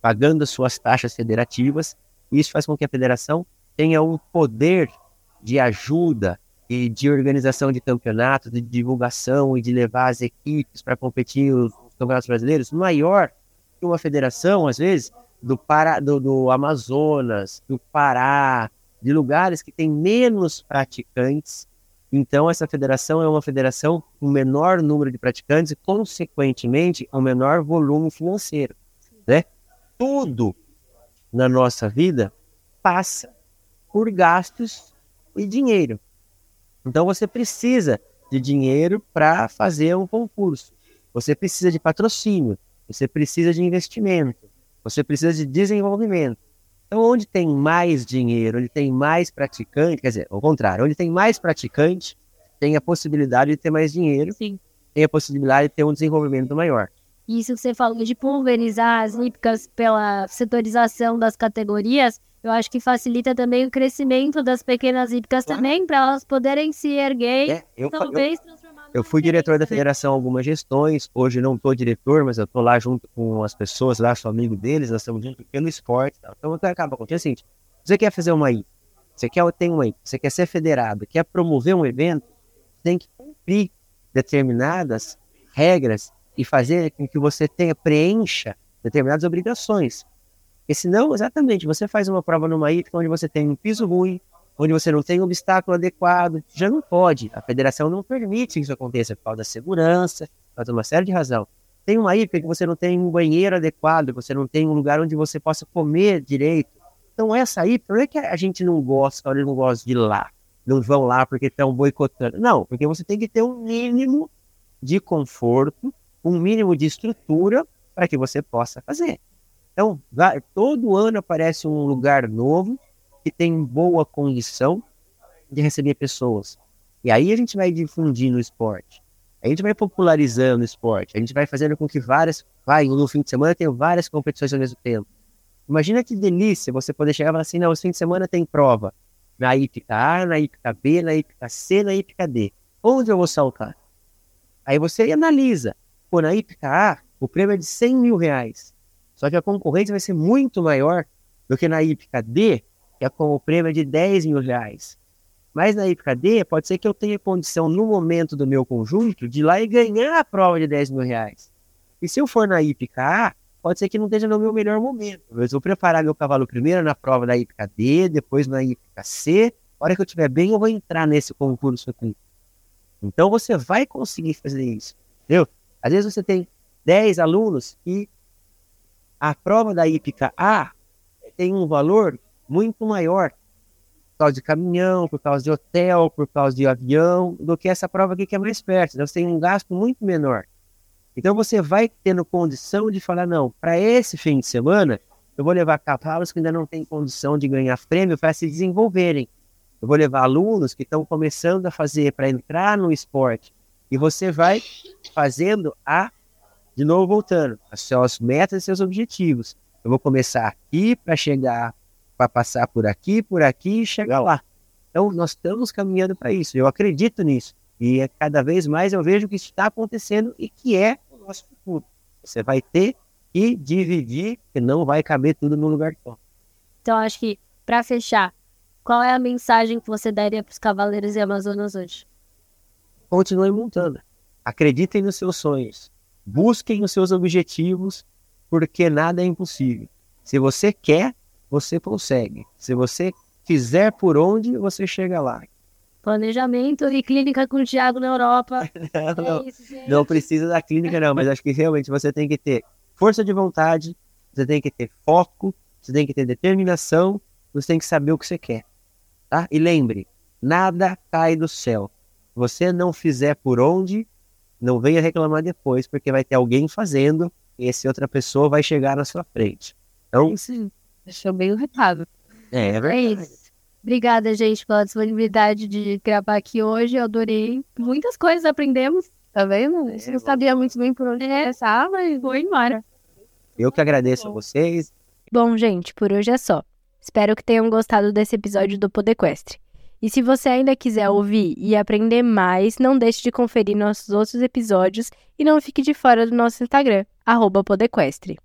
Speaker 2: pagando as suas taxas federativas, e isso faz com que a federação tenha um poder de ajuda e de organização de campeonatos, de divulgação e de levar as equipes para competir nos campeonatos brasileiros maior que uma federação, às vezes, do, Pará, do, do Amazonas, do Pará, de lugares que têm menos praticantes. Então, essa federação é uma federação com menor número de praticantes e, consequentemente, um menor volume financeiro. Né? Tudo na nossa vida passa por gastos e dinheiro. Então, você precisa de dinheiro para fazer um concurso. Você precisa de patrocínio. Você precisa de investimento. Você precisa de desenvolvimento. Então, onde tem mais dinheiro, onde tem mais praticante, quer dizer, ao contrário, onde tem mais praticante, tem a possibilidade de ter mais dinheiro,
Speaker 1: Sim.
Speaker 2: tem a possibilidade de ter um desenvolvimento maior.
Speaker 1: Isso que você falou de pulverizar as hípicas pela setorização das categorias, eu acho que facilita também o crescimento das pequenas hípicas
Speaker 2: Claro.
Speaker 1: também, para elas poderem se erguer
Speaker 2: É, eu,
Speaker 1: e
Speaker 2: eu,
Speaker 1: talvez transformar
Speaker 2: eu fui diretor da federação algumas gestões, hoje não estou diretor, mas eu estou lá junto com as pessoas lá, sou amigo deles, nós estamos juntos pelo esporte. tal. Então, o que acaba acontecendo é o seguinte, você quer fazer uma I, você quer ter uma I, você quer ser federado, quer promover um evento, tem que cumprir determinadas regras e fazer com que você tenha, preencha determinadas obrigações. Porque senão, exatamente, você faz uma prova numa hípica onde você tem um piso ruim, onde você não tem um obstáculo adequado, já não pode. A federação não permite que isso aconteça por causa da segurança, por causa de uma série de razão. Tem uma hípica que você não tem um banheiro adequado, você não tem um lugar onde você possa comer direito. Então essa hípica não é que a gente não gosta, ou não gosta de lá, não vão lá porque estão boicotando. Não, porque você tem que ter um mínimo de conforto, um mínimo de estrutura para que você possa fazer. Então, vai- todo ano aparece um lugar novo que tem boa condição de receber pessoas. E aí a gente vai difundindo o esporte. A gente vai popularizando o esporte. A gente vai fazendo com que várias, vai, no fim de semana tem várias competições ao mesmo tempo. Imagina que delícia você poder chegar e falar assim, não, esse fim de semana tem prova. Na hípica A, na hípica B, na hípica C, na hípica D. Onde eu vou saltar? Aí você analisa. Pô, na hípica A, o prêmio é de 100 mil reais. Só que a concorrência vai ser muito maior do que na hípica D, que é com o prêmio de 10 mil reais. Mas na hípica D, pode ser que eu tenha condição, no momento do meu conjunto, de ir lá e ganhar a prova de 10 mil reais. E se eu for na hípica A, pode ser que não esteja no meu melhor momento. Eu vou preparar meu cavalo primeiro na prova da hípica D, depois na hípica C. A hora que eu estiver bem, eu vou entrar nesse concurso aqui. Então você vai conseguir fazer isso. Entendeu? Às vezes você tem 10 alunos e a prova da hípica A tem um valor muito maior por causa de caminhão, por causa de hotel, por causa de avião, do que essa prova aqui que é mais perto. Então você tem um gasto muito menor. Então você vai tendo condição de falar, não, para esse fim de semana, eu vou levar cavalos que ainda não têm condição de ganhar prêmio para se desenvolverem. Eu vou levar alunos que estão começando a fazer para entrar no esporte. E você vai fazendo a, de novo voltando, as suas metas e seus objetivos. Eu vou começar aqui para chegar, para passar por aqui, por aqui e chegar lá. Então, nós estamos caminhando para isso. Eu acredito nisso. E é, cada vez mais eu vejo que isso está acontecendo e que é o nosso futuro. Você vai ter que dividir, que não vai caber tudo no lugar só.
Speaker 1: Então, acho que, para fechar, qual é a mensagem que você daria para os Cavaleiros e Amazonas hoje?
Speaker 2: Continuem montando. Acreditem nos seus sonhos. Busquem os seus objetivos, porque nada é impossível. Se você quer, você consegue. Se você fizer por onde, você chega lá.
Speaker 1: Planejamento e clínica com o Thiago na Europa. [LAUGHS]
Speaker 2: não, é isso, não precisa da clínica, não, mas acho que realmente você tem que ter força de vontade, você tem que ter foco, você tem que ter determinação, você tem que saber o que você quer. Tá? E lembre, nada cai do céu. Se você não fizer por onde, não venha reclamar depois, porque vai ter alguém fazendo e essa outra pessoa vai chegar na sua frente. Então,
Speaker 3: Sim, deixou bem o recado.
Speaker 2: É, é verdade. É isso.
Speaker 1: Obrigada, gente, pela disponibilidade de gravar aqui hoje. Eu adorei. Muitas coisas aprendemos.
Speaker 3: Tá vendo? É, não sabia muito bem por onde é. começar, mas foi embora.
Speaker 2: Eu que agradeço a vocês.
Speaker 1: Bom, gente, por hoje é só. Espero que tenham gostado desse episódio do Podequestre. E se você ainda quiser ouvir e aprender mais, não deixe de conferir nossos outros episódios e não fique de fora do nosso Instagram, Podequestre.